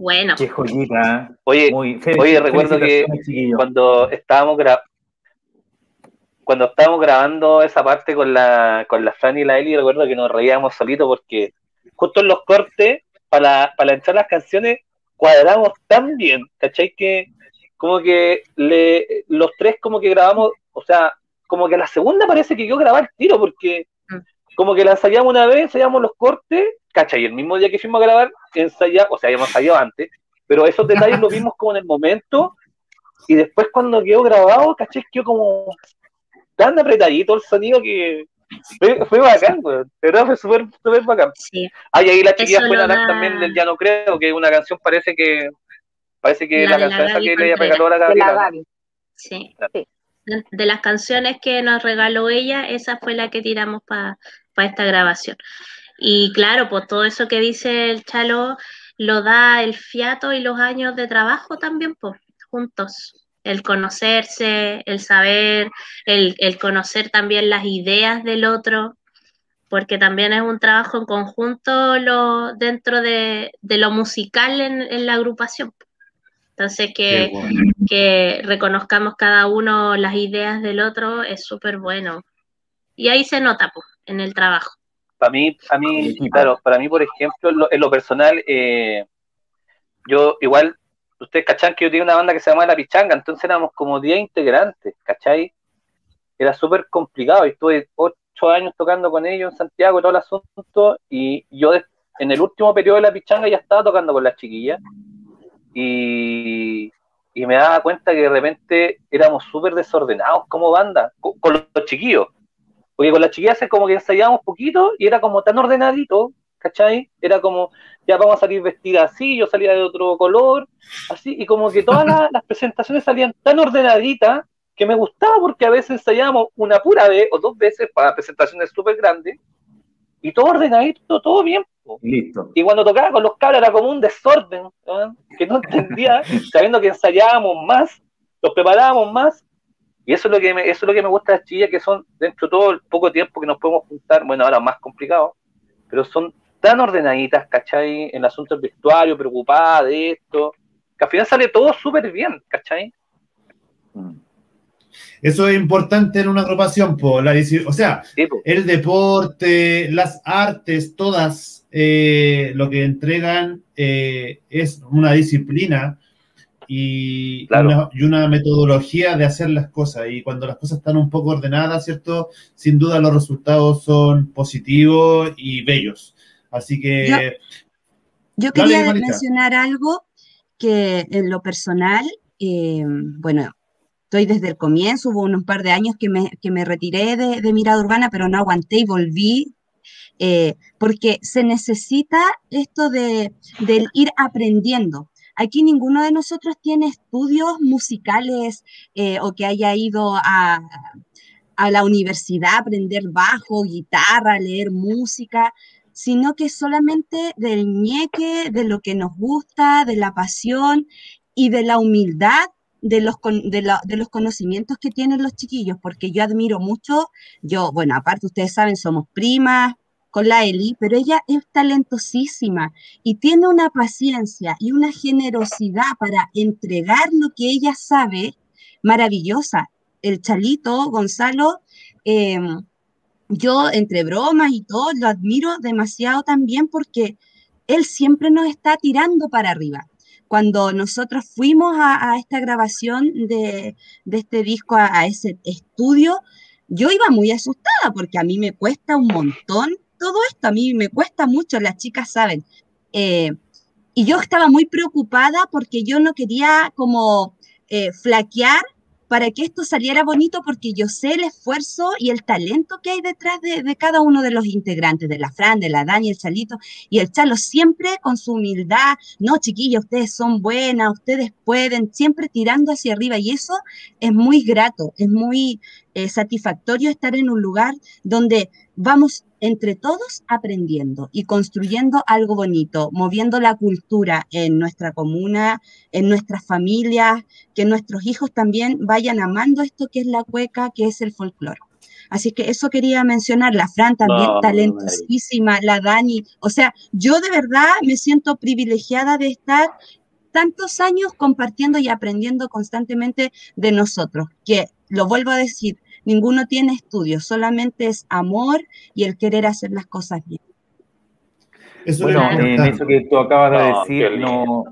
Bueno, Qué joyita. ¿eh? Oye, Muy oye, recuerdo que cuando estábamos cuando estábamos grabando esa parte con la con la Fran y la Eli, recuerdo que nos reíamos solitos porque justo en los cortes para para entrar las canciones cuadramos tan bien, ¿cachai? Que como que le, los tres como que grabamos, o sea, como que a la segunda parece que yo grabar el tiro porque como que la ensayamos una vez, ensayamos los cortes, ¿cachai? Y el mismo día que fuimos a grabar, ensayamos, o sea, habíamos ensayado antes, pero esos detalles los vimos como en el momento y después cuando quedó grabado, ¿cachai? Quedó como tan apretadito el sonido que fue, fue bacán. De verdad fue súper, súper bacán. sí. Ah, y ahí las chiquillas Eso hablar da- también del Ya no creo, que es una canción parece que parece que La la, la canción esa que le Contreras. regaló la De la Gabriela. Sí. Sí. De las canciones que nos regaló ella, esa fue la que tiramos para esta grabación. Y claro, pues todo eso que dice el Chalo lo da el fiato y los años de trabajo también, pues, juntos. El conocerse, el saber, el, el conocer también las ideas del otro, porque también es un trabajo en conjunto lo, dentro de, de lo musical en, en la agrupación. Entonces, que, bueno. que reconozcamos cada uno las ideas del otro es súper bueno. Y ahí se nota, pues, en el trabajo. Para mí, a mí, claro, para mí, por ejemplo, en lo, en lo personal, eh, yo igual, ustedes cachan que yo tenía una banda que se llama La Pichanga, entonces éramos como 10 integrantes, ¿cachai? Era súper complicado y estuve ocho años tocando con ellos en Santiago y todo el asunto, y yo en el último periodo de La Pichanga ya estaba tocando con las chiquillas, y, y me daba cuenta que de repente éramos súper desordenados como banda, con, con los chiquillos. Porque con las chiquillas es como que ensayábamos poquito y era como tan ordenadito, ¿cachai? Era como, ya vamos a salir vestidas así, yo salía de otro color, así, y como que todas las, las presentaciones salían tan ordenaditas que me gustaba porque a veces ensayábamos una pura vez o dos veces para presentaciones súper grandes y todo ordenadito, todo bien. po. Listo. Y cuando tocaba con los cabros era como un desorden, ¿ah? que no entendía, sabiendo que ensayábamos más, los preparábamos más. Y eso es lo que me, eso es lo que me gusta de las que son dentro de todo el poco tiempo que nos podemos juntar, bueno, ahora más complicado, pero son tan ordenaditas, ¿cachai? En el asunto del vestuario, preocupadas de esto, que al final sale todo súper bien, ¿cachai? Mm. Eso es importante en una agrupación, po, la o sea, Sí, po. el deporte, las artes, todas eh, lo que entregan eh, es una disciplina y, Claro. una, y una metodología de hacer las cosas. Y cuando las cosas están un poco ordenadas, ¿cierto? Sin duda los resultados son positivos y bellos. Así que, Yo- quería mencionar algo que en lo personal, eh, bueno, estoy desde el comienzo, hubo unos par de años que me, que me retiré de, de Mirada Urbana, pero no aguanté y volví, eh, porque se necesita esto de, del ir aprendiendo. Aquí ninguno de nosotros tiene estudios musicales eh, o que haya ido a, la universidad a aprender bajo, guitarra, leer música, sino que solamente del ñeque, de lo que nos gusta, de la pasión y de la humildad de los, de, de los conocimientos que tienen los chiquillos, porque yo admiro mucho, yo, bueno, aparte ustedes saben, somos primas con la Eli, pero ella es talentosísima y tiene una paciencia y una generosidad para entregar lo que ella sabe maravillosa. El Chalito, Gonzalo, em, yo entre bromas y todo lo admiro demasiado también porque él siempre nos está tirando para arriba. Cuando nosotros fuimos a, esta grabación de, de este disco, a, a ese estudio, yo iba muy asustada porque a mí me cuesta un montón todo esto, a mí me cuesta mucho, las chicas saben. Eh, y yo estaba muy preocupada porque yo no quería como eh, flaquear para que esto saliera bonito porque yo sé el esfuerzo y el talento que hay detrás de, cada uno de los integrantes, de la Fran, de la Dani, el Chalito y el Chalo, siempre con su humildad, no chiquillos, ustedes son buenas, ustedes pueden, siempre tirando hacia arriba y eso es muy grato, es muy eh, satisfactorio estar en un lugar donde vamos entre todos aprendiendo y construyendo algo bonito, moviendo la cultura en nuestra comuna, en nuestras familias, que nuestros hijos también vayan amando esto que es la cueca, que es el folclore. Así que eso quería mencionar, la Fran también No, talentosísima, la Dani, o sea, yo de verdad me siento privilegiada de estar tantos años compartiendo y aprendiendo constantemente de nosotros, que lo vuelvo a decir, ninguno tiene estudios, solamente es amor y el querer hacer las cosas bien. Eso Bueno, en eso que tú acabas de No, decir, no,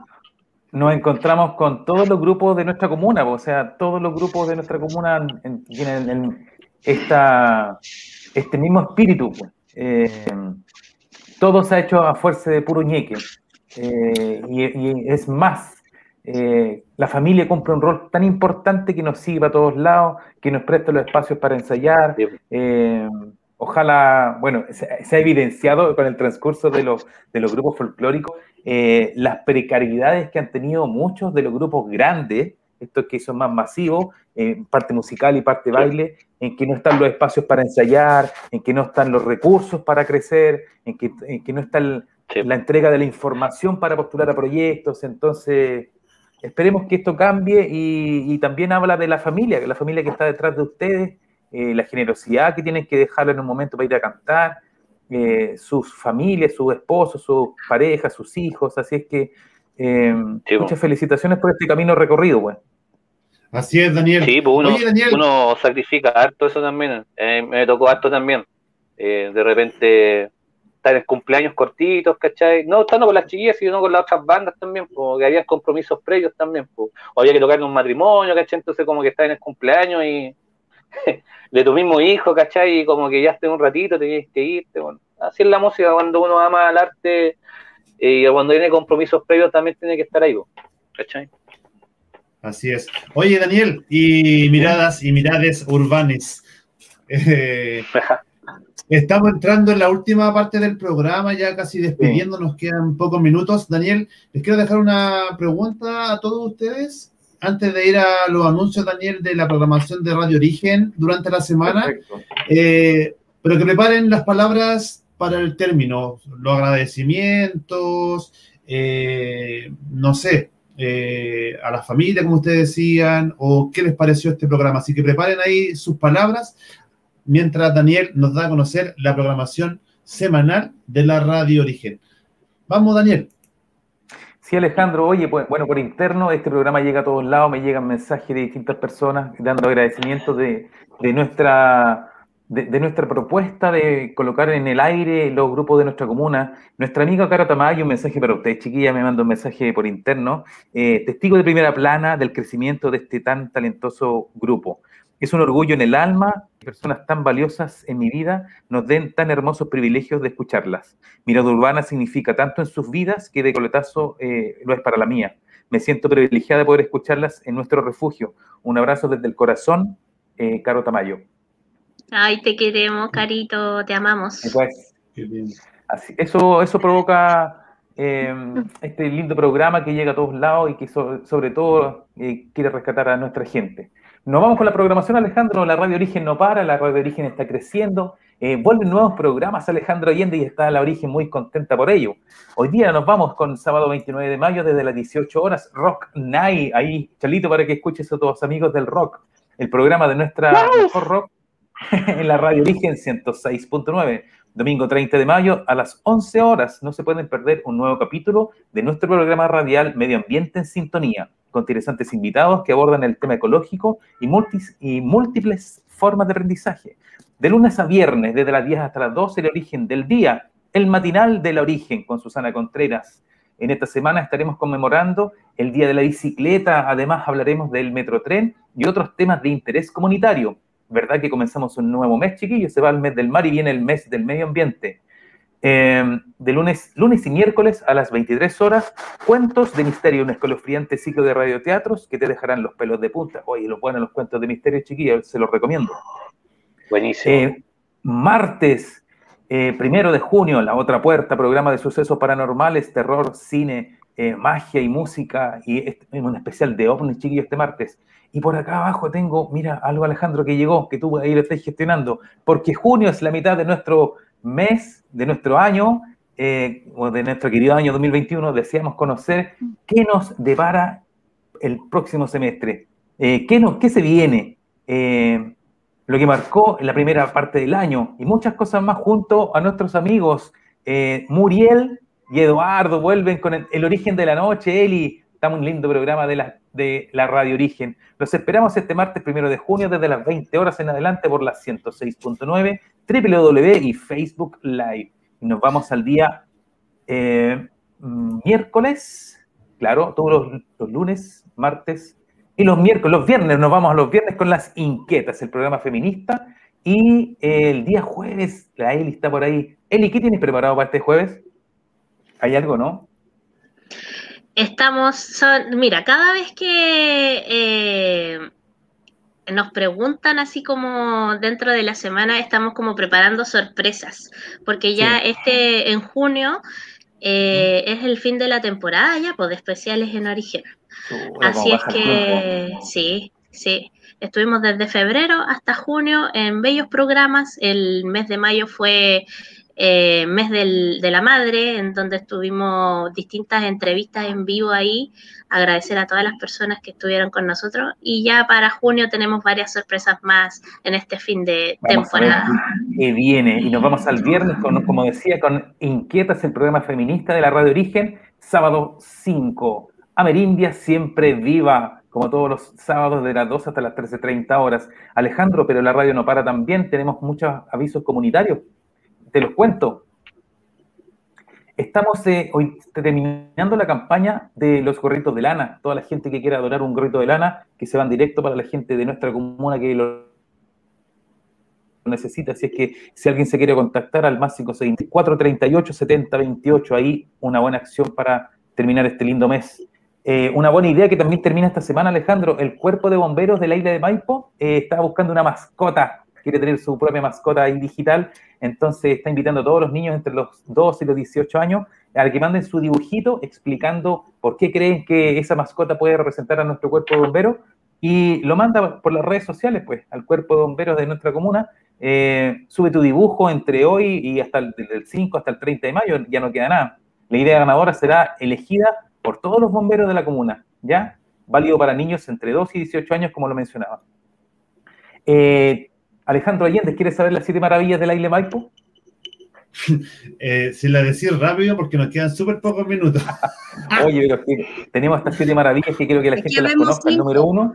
nos encontramos con todos los grupos de nuestra comuna, o sea, todos los grupos de nuestra comuna en- tienen el- esta, este mismo espíritu. Eh, todo se ha hecho a fuerza de puro ñeque. Eh, y, y es más, eh, la familia cumple un rol tan importante que nos sigue para todos lados, que nos presta los espacios para ensayar. Eh, ojalá, bueno, se, se ha evidenciado con el transcurso de los, de los grupos folclóricos eh, las precariedades que han tenido muchos de los grupos grandes, estos que son más masivos, eh, parte musical y parte baile, en que no están los espacios para ensayar, en que no están los recursos para crecer, en que, en que no está el- la entrega de la información para postular a proyectos. Entonces, esperemos que esto cambie y, y también habla de la familia, que la familia que está detrás de ustedes, eh, la generosidad que tienen que dejar en un momento para ir a cantar, eh, sus familias, sus esposos, sus parejas, sus hijos. Así es que eh, muchas felicitaciones por este camino recorrido, pues. Así es, Daniel. Sí, pues uno, Oye, Daniel. uno sacrifica harto eso también. Eh, me tocó harto también. Eh, de repente estar en cumpleaños cortitos, ¿cachai? No estando con las chiquillas, sino con las otras bandas también, porque había compromisos previos también. pues. O había que tocar en un matrimonio, ¿cachai? Entonces como que estás en el cumpleaños y de tu mismo hijo, ¿cachai? Y como que ya esté un ratito, tenías que irte. Bueno. Así es la música cuando uno ama al arte eh, y cuando tiene compromisos previos también tiene que estar ahí, pues, ¿cachai? Así es. Oye, Daniel, y miradas y mirades urbanes. Eh, estamos entrando en la última parte del programa, ya casi despidiendo, nos quedan pocos minutos. Daniel, les quiero dejar una pregunta a todos ustedes antes de ir a los anuncios, Daniel, de la programación de Radio Origen durante la semana. Eh, pero que preparen las palabras para el término, los agradecimientos, eh, no sé, eh, a la familia, como ustedes decían, o qué les pareció este programa. Así que preparen ahí sus palabras mientras Daniel nos da a conocer la programación semanal de la Radio Origen. Vamos, Daniel. Sí, Alejandro, oye, pues, bueno, por interno este programa llega a todos lados, me llegan mensajes de distintas personas dando agradecimientos de, nuestra, de, nuestra propuesta de colocar en el aire los grupos de nuestra comuna. Nuestra amiga Cara Tamayo, un mensaje para usted, chiquilla, me manda un mensaje por interno, eh, testigo de primera plana del crecimiento de este tan talentoso grupo. Es un orgullo en el alma que personas tan valiosas en mi vida nos den tan hermosos privilegios de escucharlas. Mirada Urbana significa tanto en sus vidas que de coletazo eh, lo es para la mía. Me siento privilegiada de poder escucharlas en nuestro refugio. Un abrazo desde el corazón, eh, Caro Tamayo. Ay, te queremos, Carito, te amamos. Pues, así- eso, eso provoca eh, este lindo programa que llega a todos lados y que so- sobre todo eh, quiere rescatar a nuestra gente. Nos vamos con la programación, Alejandro. La Radio Origen no para, la Radio Origen está creciendo. Eh, vuelven nuevos programas, Alejandro Allende, y está la Origen muy contenta por ello. Hoy día nos vamos con sábado 29 de mayo desde las 18 horas, Rock Night. Ahí, Chalito, para que escuches a todos amigos del rock. El programa de nuestra mejor rock en la Radio Origen 106.9. Domingo 30 de mayo a las 11 horas. No se pueden perder un nuevo capítulo de nuestro programa radial Medio Ambiente en Sintonía, con interesantes invitados que abordan el tema ecológico y, multis- y múltiples formas de aprendizaje. De lunes a viernes, desde las 10 hasta las 12, el origen del día, el matinal del origen con Susana Contreras. En esta semana estaremos conmemorando el Día de la Bicicleta, además hablaremos del Metrotren y otros temas de interés comunitario. ¿Verdad que comenzamos un nuevo mes, chiquillos? Se va el mes del mar y viene el mes del medio ambiente. Eh, de lunes, lunes y miércoles a las 23 horas, cuentos de misterio, un escalofriante ciclo de radioteatros que te dejarán los pelos de punta. Oye, los buenos los cuentos de misterio, chiquillos, se los recomiendo. Buenísimo. Eh, martes, eh, primero de junio, La Otra Puerta, programa de sucesos paranormales, terror, cine, eh, magia y música, y un especial de ovnis, chiquillos, este martes. Y por acá abajo tengo, mira, algo Alejandro que llegó, que tú ahí lo estás gestionando, porque junio es la mitad de nuestro mes, de nuestro año, eh, o de nuestro querido año 2021, deseamos conocer qué nos depara el próximo semestre. Eh, ¿qué, nos, ¿Qué se viene? Eh, lo que marcó la primera parte del año y muchas cosas más junto a nuestros amigos Muriel y Eduardo. Vuelven con el, el origen de la noche, Eli. Estamos un lindo programa de la, de la Radio Origen. Los esperamos este martes primero de junio desde las 20 horas en adelante por las 106.9, www y Facebook Live. Nos vamos al día eh, miércoles, claro, todos los, lunes, martes y los miércoles, los viernes, nos vamos a los viernes con las inquietas, el programa feminista. Y el día jueves, la Eli está por ahí. Eli, ¿qué tienes preparado para este jueves? ¿Hay algo, no? Estamos, son- mira, cada vez que eh, nos preguntan así como dentro de la semana, estamos como preparando sorpresas, porque ya este en junio eh, es el fin de la temporada ya, pues de especiales en origen. Así es que sí, sí. Estuvimos desde febrero hasta junio en bellos programas. El mes de mayo fue eh, mes del- de la madre, en donde estuvimos distintas entrevistas en vivo ahí. Agradecer a todas las personas que estuvieron con nosotros. Y ya para junio tenemos varias sorpresas más en este fin de Vamos temporada. qué viene. Y nos vamos al viernes, con, como decía, con Inquietas, el programa feminista de la Radio Origen, sábado 5. Amerindia siempre viva, como todos los sábados de las 2 hasta las 13.30 horas. Alejandro, pero la radio no para también, tenemos muchos avisos comunitarios. Te los cuento. Estamos eh, hoy terminando la campaña de los gorritos de lana. Toda la gente que quiera donar un gorrito de lana, que se van directo para la gente de nuestra comuna que lo necesita. Así es que si alguien se quiere contactar al más 564 38 70 28, ahí una buena acción para terminar este lindo mes. Eh, una buena idea que también termina esta semana, Alejandro. El cuerpo de bomberos de la isla de Maipo eh, está buscando una mascota, quiere tener su propia mascota ahí digital. Entonces está invitando a todos los niños entre los 12 y los 18 años a que manden su dibujito explicando por qué creen que esa mascota puede representar a nuestro cuerpo de bomberos y lo manda por las redes sociales, pues, al cuerpo de bomberos de nuestra comuna. Eh, sube tu dibujo entre hoy y hasta el, del 5 hasta el 30 de mayo, ya no queda nada. La idea ganadora será elegida por todos los bomberos de la comuna, ¿ya? Válido para niños entre 2 y 18 años, como lo mencionaba. Eh, Alejandro Allende, ¿quieres saber las siete maravillas de la isla Maipo? Eh, si la decís rápido, porque nos quedan súper pocos minutos. Oye, pero es que tenemos estas siete maravillas que quiero que la gente las conozca. El número uno.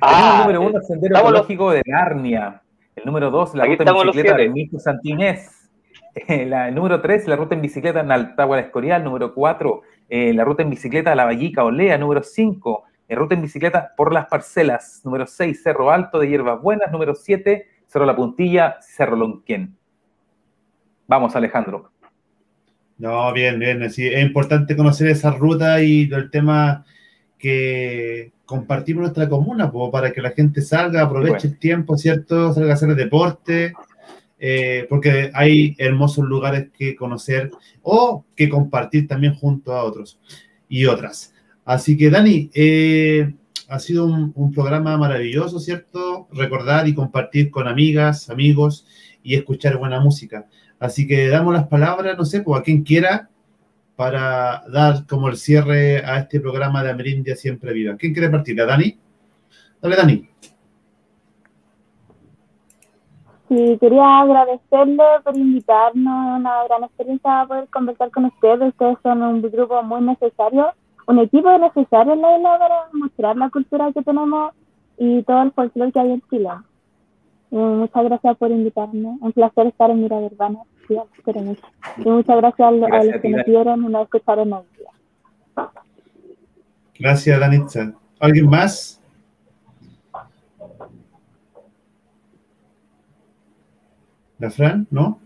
Ah, el número uno, el sendero los- ecológico de Narnia. El número dos, la Aquí ruta en bicicleta de. Mico Santinés. Eh, la- el número tres, la ruta en bicicleta en Altagua la Escorial. Número cuatro, eh, la ruta en bicicleta a La Vallica Olea. Número cinco, eh, ruta en bicicleta por las parcelas. Número seis, Cerro Alto de Hierbas Buenas. Número siete, Cerro La Puntilla, Cerro Lonquén. Vamos, Alejandro. No, bien, bien. Sí, es importante conocer esa ruta y el tema que compartimos en nuestra comuna, po, para que la gente salga, aproveche el tiempo, ¿cierto? Salga a hacer deporte, eh, porque hay hermosos lugares que conocer o que compartir también junto a otros y otras. Así que, Dani, eh, ha sido un, programa maravilloso, ¿cierto? Recordar y compartir con amigas, amigos y escuchar buena música. Así que damos las palabras, no sé, pues a quien quiera, para dar como el cierre a este programa de Amerindia Siempre Viva. ¿Quién quiere partir? ¿A Dani? Dale, Dani. Sí, quería agradecerle por invitarnos, una gran experiencia poder conversar con ustedes. Ustedes son un grupo muy necesario, un equipo necesario en la isla para mostrar la cultura que tenemos y todo el folclore que hay en Chile. Eh, muchas gracias por invitarme. Un placer estar en Mirada Urbana. Sí, los quiero mucho. Y muchas gracias a, lo- a Gracias los a que ti, nos vieron y nos escucharon hoy día. Gracias, Danitza. ¿Alguien más? ¿La Fran? ¿No?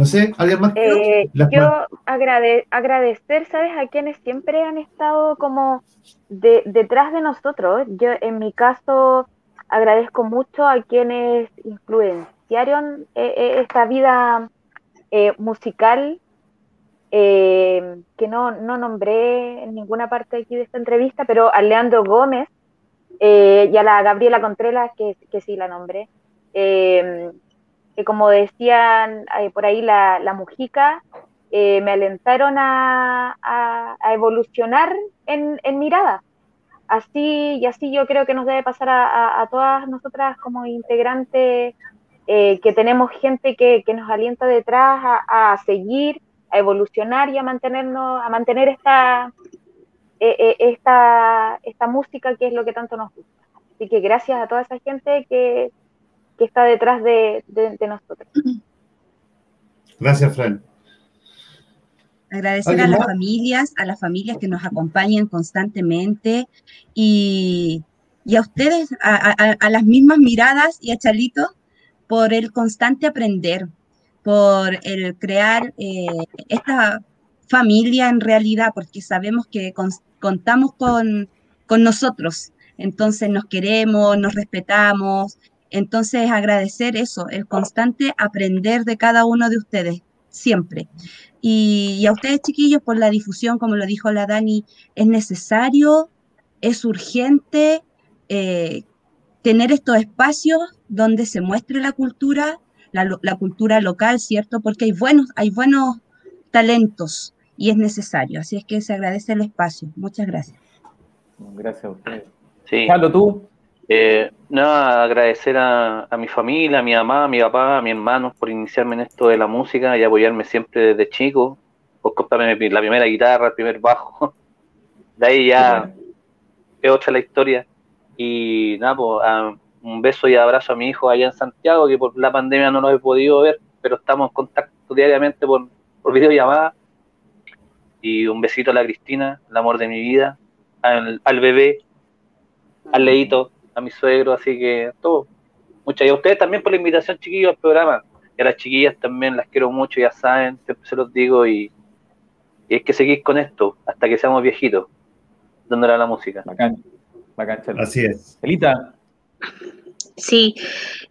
No sé, ¿alguien más? Eh, yo agrade- agradecer, ¿sabes? A quienes siempre han estado como de- detrás de nosotros. Yo, en mi caso, agradezco mucho a quienes influenciaron eh, eh, esta vida eh, musical eh, que no, no nombré en ninguna parte aquí de esta entrevista, pero a Leandro Gómez eh, y a la Gabriela Contreras, que, que sí la nombré. Eh, que como decían eh, por ahí la, la Mujica, eh, me alentaron a, a- a evolucionar en, en mirada, así y así yo creo que nos debe pasar a, a- todas nosotras como integrantes, eh, que tenemos gente que, que nos alienta detrás a, seguir, a evolucionar y a mantenernos, a mantener esta, eh, esta, esta música que es lo que tanto nos gusta. Así que gracias a toda esa gente que, que está detrás de, de- de nosotros. Gracias, Fran. Agradecer a ¿Alguien las familias, a las familias que nos acompañan constantemente y, y a ustedes, a, a- a las mismas miradas y a Chalito por el constante aprender, por el crear eh, esta familia en realidad, porque sabemos que contamos con, con nosotros, entonces nos queremos, nos respetamos, entonces agradecer eso, el constante aprender de cada uno de ustedes, siempre. Y, y a ustedes, chiquillos, por la difusión, como lo dijo la Dani, es necesario, es urgente eh, tener estos espacios donde se muestre la cultura, la, cultura local, ¿cierto? Porque hay buenos, hay buenos talentos y es necesario. Así es que se agradece el espacio. Muchas gracias. Gracias a ustedes. Sí. Carlos, tú. Eh, nada, agradecer a, a mi familia, a mi mamá, a mi papá, a mi hermano por iniciarme en esto de la música y apoyarme siempre desde chico, por comprarme la primera guitarra, el primer bajo. De ahí ya es otra la historia. Y nada, pues, un beso y abrazo a mi hijo allá en Santiago, que por la pandemia no lo he podido ver, pero estamos en contacto diariamente por, por videollamada. Y un besito a la Cristina, el amor de mi vida, al, al bebé, al Leito, a mi suegro, así que todo. Muchas y a ustedes también por la invitación, chiquillos, al programa. Y a las chiquillas también las quiero mucho, ya saben, siempre se los digo y, y hay que seguir con esto hasta que seamos viejitos, dándole a la música. Bacán, bacán. Así es. Elita, Sí,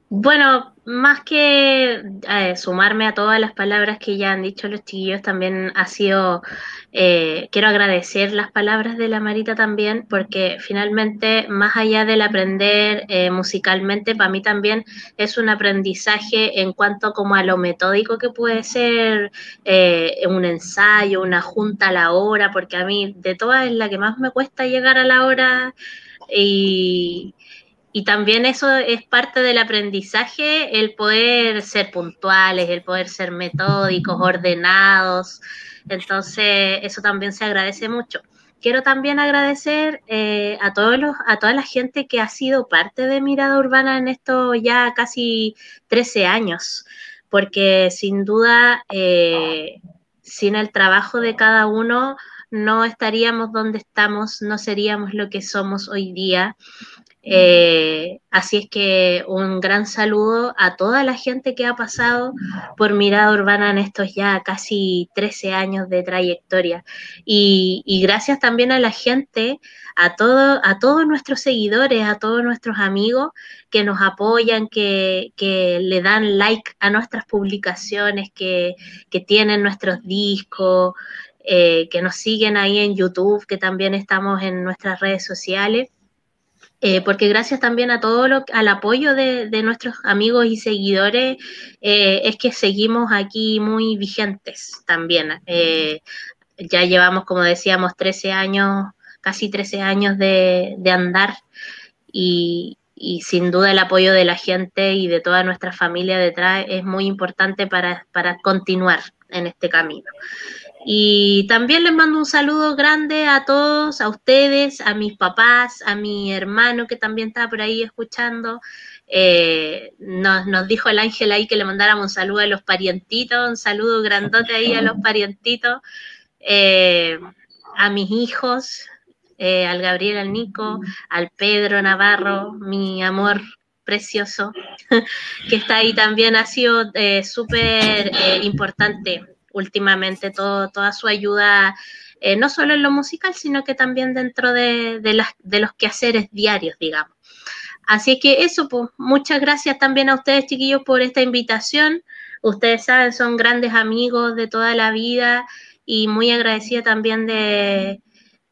bueno, más que eh, sumarme a todas las palabras que ya han dicho los chiquillos, también ha sido, eh, quiero agradecer las palabras de la Marita también, porque finalmente, más allá del aprender eh, musicalmente, para mí también es un aprendizaje en cuanto como a lo metódico que puede ser eh, un ensayo, una junta a la hora, porque a mí de todas es la que más me cuesta llegar a la hora y, y también eso es parte del aprendizaje, el poder ser puntuales, el poder ser metódicos, ordenados. Entonces, eso también se agradece mucho. Quiero también agradecer eh, a todos los, a toda la gente que ha sido parte de Mirada Urbana en estos ya casi 13 años, porque sin duda, eh, sin el trabajo de cada uno, no estaríamos donde estamos, no seríamos lo que somos hoy día. Eh, así es que un gran saludo a toda la gente que ha pasado por Mirada Urbana en estos ya casi 13 años de trayectoria. Y, gracias también a la gente, a, todo, a todos nuestros seguidores, a todos nuestros amigos que nos apoyan, que, que le dan like a nuestras publicaciones, que, que tienen nuestros discos, eh, que nos siguen ahí en YouTube, que también estamos en nuestras redes sociales. Eh, porque gracias también a todo lo, al apoyo de, de nuestros amigos y seguidores, eh, es que seguimos aquí muy vigentes también. Eh, ya llevamos, como decíamos, 13 años, casi 13 años de, de andar y, y sin duda el apoyo de la gente y de toda nuestra familia detrás es muy importante para, para continuar en este camino. Y también les mando un saludo grande a todos, a ustedes, a mis papás, a mi hermano que también está por ahí escuchando. Eh, nos, nos dijo el ángel ahí que le mandáramos un saludo a los parientitos, un saludo grandote ahí a los parientitos, eh, a mis hijos, eh, al Gabriel, al Nico, al Pedro Navarro, mi amor precioso, que está ahí también, ha sido súper importante últimamente todo, toda su ayuda, eh, no solo en lo musical, sino que también dentro de, de, las, de los quehaceres diarios, digamos. Así que eso, pues, muchas gracias también a ustedes, chiquillos, por esta invitación. Ustedes saben, son grandes amigos de toda la vida y muy agradecida también de,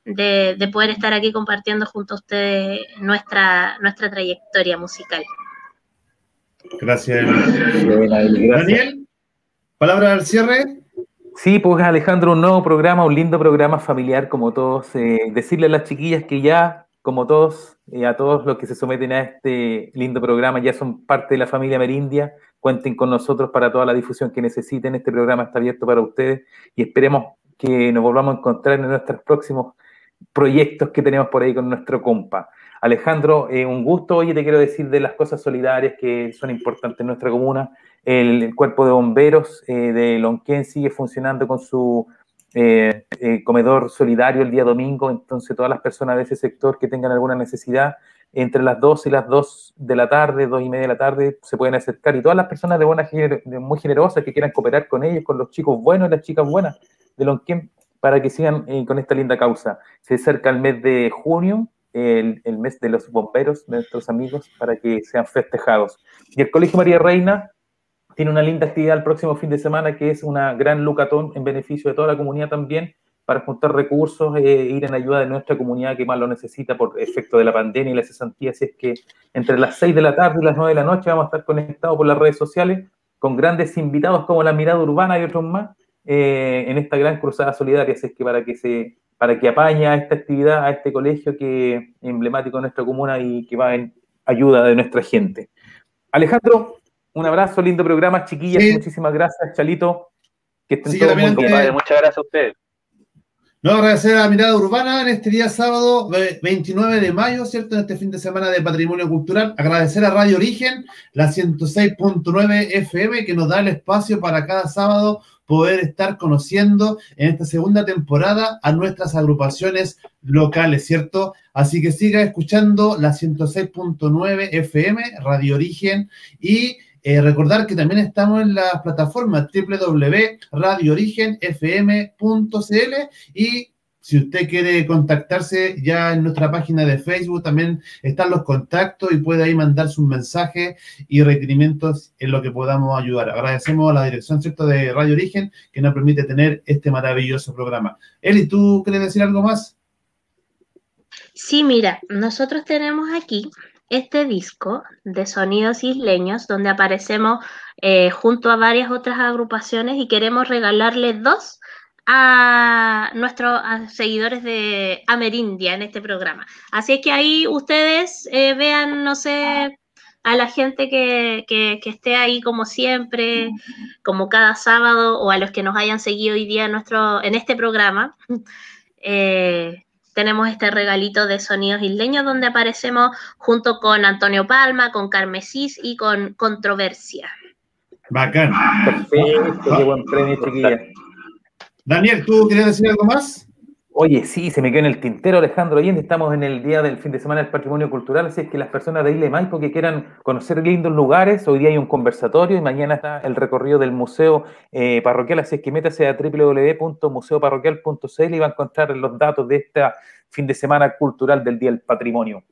de, de poder estar aquí compartiendo junto a ustedes nuestra, nuestra trayectoria musical. Gracias. gracias. Daniel, palabra al cierre. Sí, pues Alejandro, un nuevo programa, un lindo programa familiar como todos. Eh, decirle a las chiquillas que ya como todos, y a todos los que se someten a este lindo programa, ya son parte de la familia Merindia, cuenten con nosotros para toda la difusión que necesiten. Este programa está abierto para ustedes y esperemos que nos volvamos a encontrar en nuestros próximos proyectos que tenemos por ahí con nuestro compa. Alejandro, eh, un gusto. Oye, te quiero decir de las cosas solidarias que son importantes en nuestra comuna. El, el cuerpo de bomberos eh, de Lonquén sigue funcionando con su eh, eh, comedor solidario el día domingo. Entonces, todas las personas de ese sector que tengan alguna necesidad, entre las 2 y las 2 de la tarde, 2 y media de la tarde, se pueden acercar. Y todas las personas de buena, gener- de muy generosas que quieran cooperar con ellos, con los chicos buenos y las chicas buenas de Lonquén, para que sigan eh, con esta linda causa. Se acerca el mes de junio, el, el mes de los bomberos, de nuestros amigos, para que sean festejados. Y el Colegio María Reina tiene una linda actividad el próximo fin de semana, que es una gran lucatón en beneficio de toda la comunidad también, para juntar recursos e ir en ayuda de nuestra comunidad que más lo necesita por efecto de la pandemia y la cesantía. Así es que entre las 6 de la tarde y las 9 de la noche vamos a estar conectados por las redes sociales con grandes invitados como la Mirada Urbana y otros más eh, en esta gran cruzada solidaria. Así es que para que se para que apañe a esta actividad, a este colegio que emblemático de nuestra comuna y que va en ayuda de nuestra gente. Alejandro, un abrazo, lindo programa, chiquillas, Sí. muchísimas gracias, Chalito. Que estén Sí, todos muy. Compadre, muchas gracias a ustedes. No, agradecer a la mirada urbana en este día sábado ve- 29 de mayo, ¿cierto? En este fin de semana de Patrimonio Cultural. Agradecer a Radio Origen, la 106.9 FM, que nos da el espacio para cada sábado poder estar conociendo en esta segunda temporada a nuestras agrupaciones locales, ¿cierto? Así que siga escuchando la 106.9 FM, Radio Origen, y eh, recordar que también estamos en las plataformas www.radioorigenfm.cl y si usted quiere contactarse ya en nuestra página de Facebook también están los contactos y puede ahí mandar sus mensajes y requerimientos en lo que podamos ayudar. Agradecemos a la dirección ¿cierto? de Radio Origen que nos permite tener este maravilloso programa. Eli, ¿tú quieres decir algo más? Sí, mira, nosotros tenemos aquí este disco de sonidos isleños donde aparecemos eh, junto a varias otras agrupaciones y queremos regalarle dos a nuestros seguidores de Amerindia en este programa. Así es que ahí ustedes eh, vean, no sé, a la gente que, que, que esté ahí como siempre, como cada sábado, o a los que nos hayan seguido hoy día en, nuestro, en este programa. Eh, tenemos este regalito de sonidos isleños donde aparecemos junto con Antonio Palma, con Carmesís y con Controversia. Bacán. Perfecto, qué buen premio, chiquilla. Daniel, ¿tú quieres decir algo más? Oye, sí, se me quedó en el tintero, Alejandro Allende. Estamos en el día del fin de semana del patrimonio cultural, así es que las personas de Isla Maipo que quieran conocer lindos lugares, hoy día hay un conversatorio y mañana está el recorrido del museo eh, parroquial, así es que métase a www.museoparroquial.cl y va a encontrar los datos de este fin de semana cultural del Día del Patrimonio.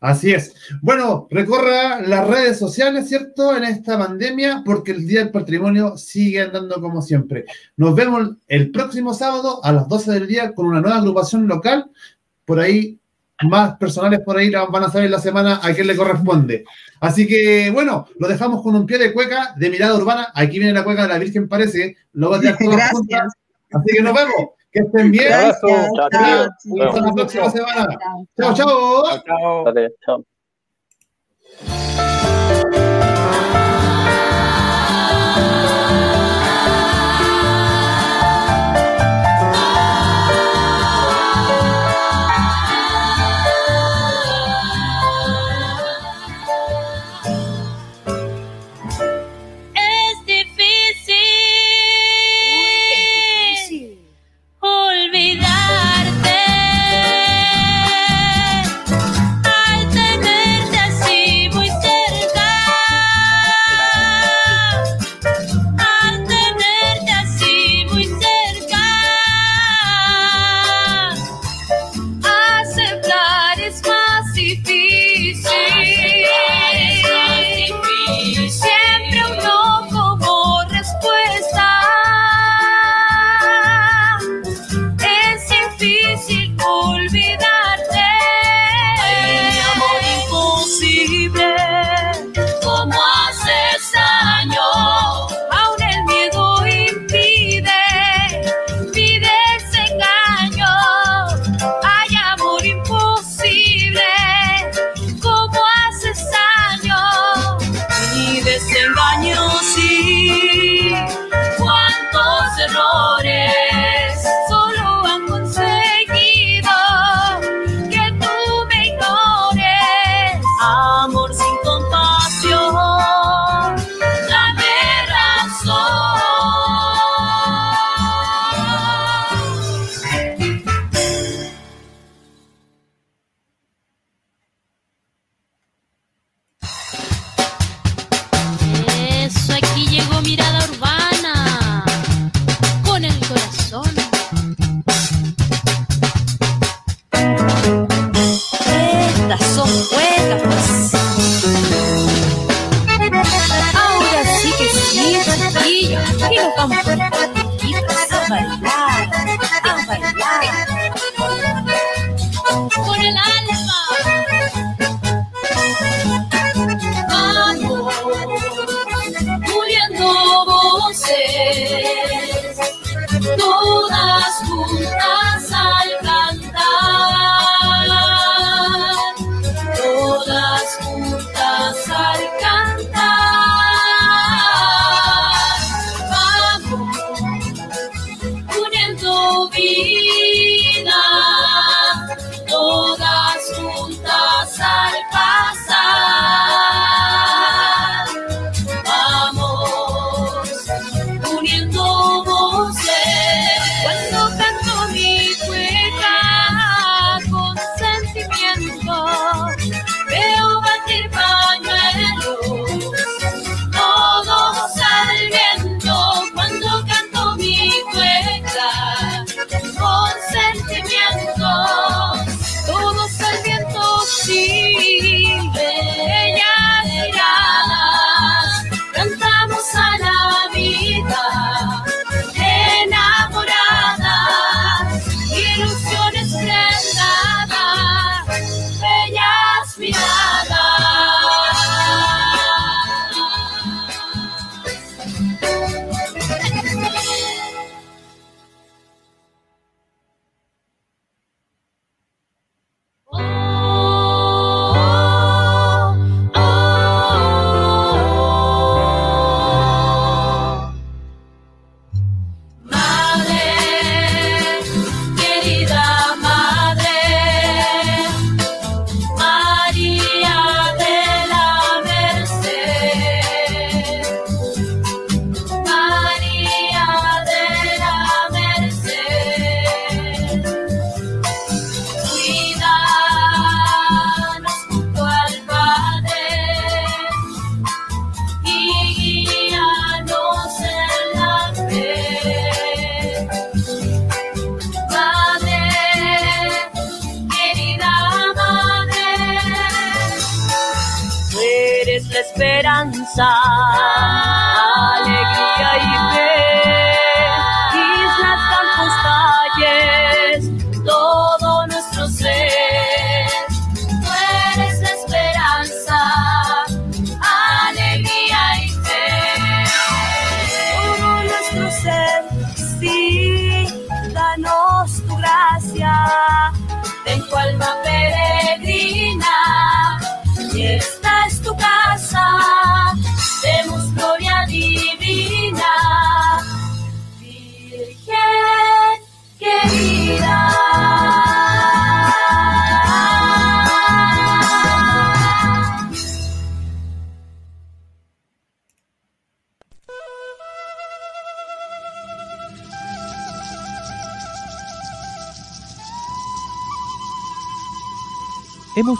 Así es. Bueno, recorra las redes sociales, ¿cierto? En esta pandemia, porque el Día del Patrimonio sigue andando como siempre. Nos vemos el próximo sábado a las 12 del día con una nueva agrupación local. Por ahí, más personales por ahí van a saber la semana a quién le corresponde. Así que, bueno, lo dejamos con un pie de cueca de mirada urbana. Aquí viene la cueca de la Virgen, parece. Lo va a Gracias. juntas. Así que nos vemos. Que estén bien. Chao. chao. Hasta la próxima semana. Chao, Chao. chao.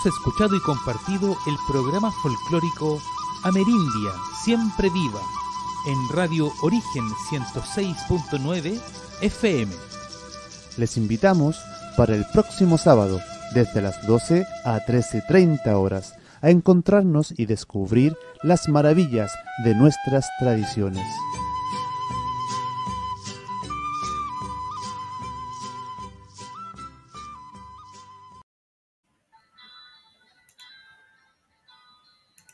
Escuchado y compartido el programa folclórico Amerindia, siempre viva, en Radio Origen 106.9 FM. Les invitamos para el próximo sábado, desde las 12 a 13.30 horas, a encontrarnos y descubrir las maravillas de nuestras tradiciones.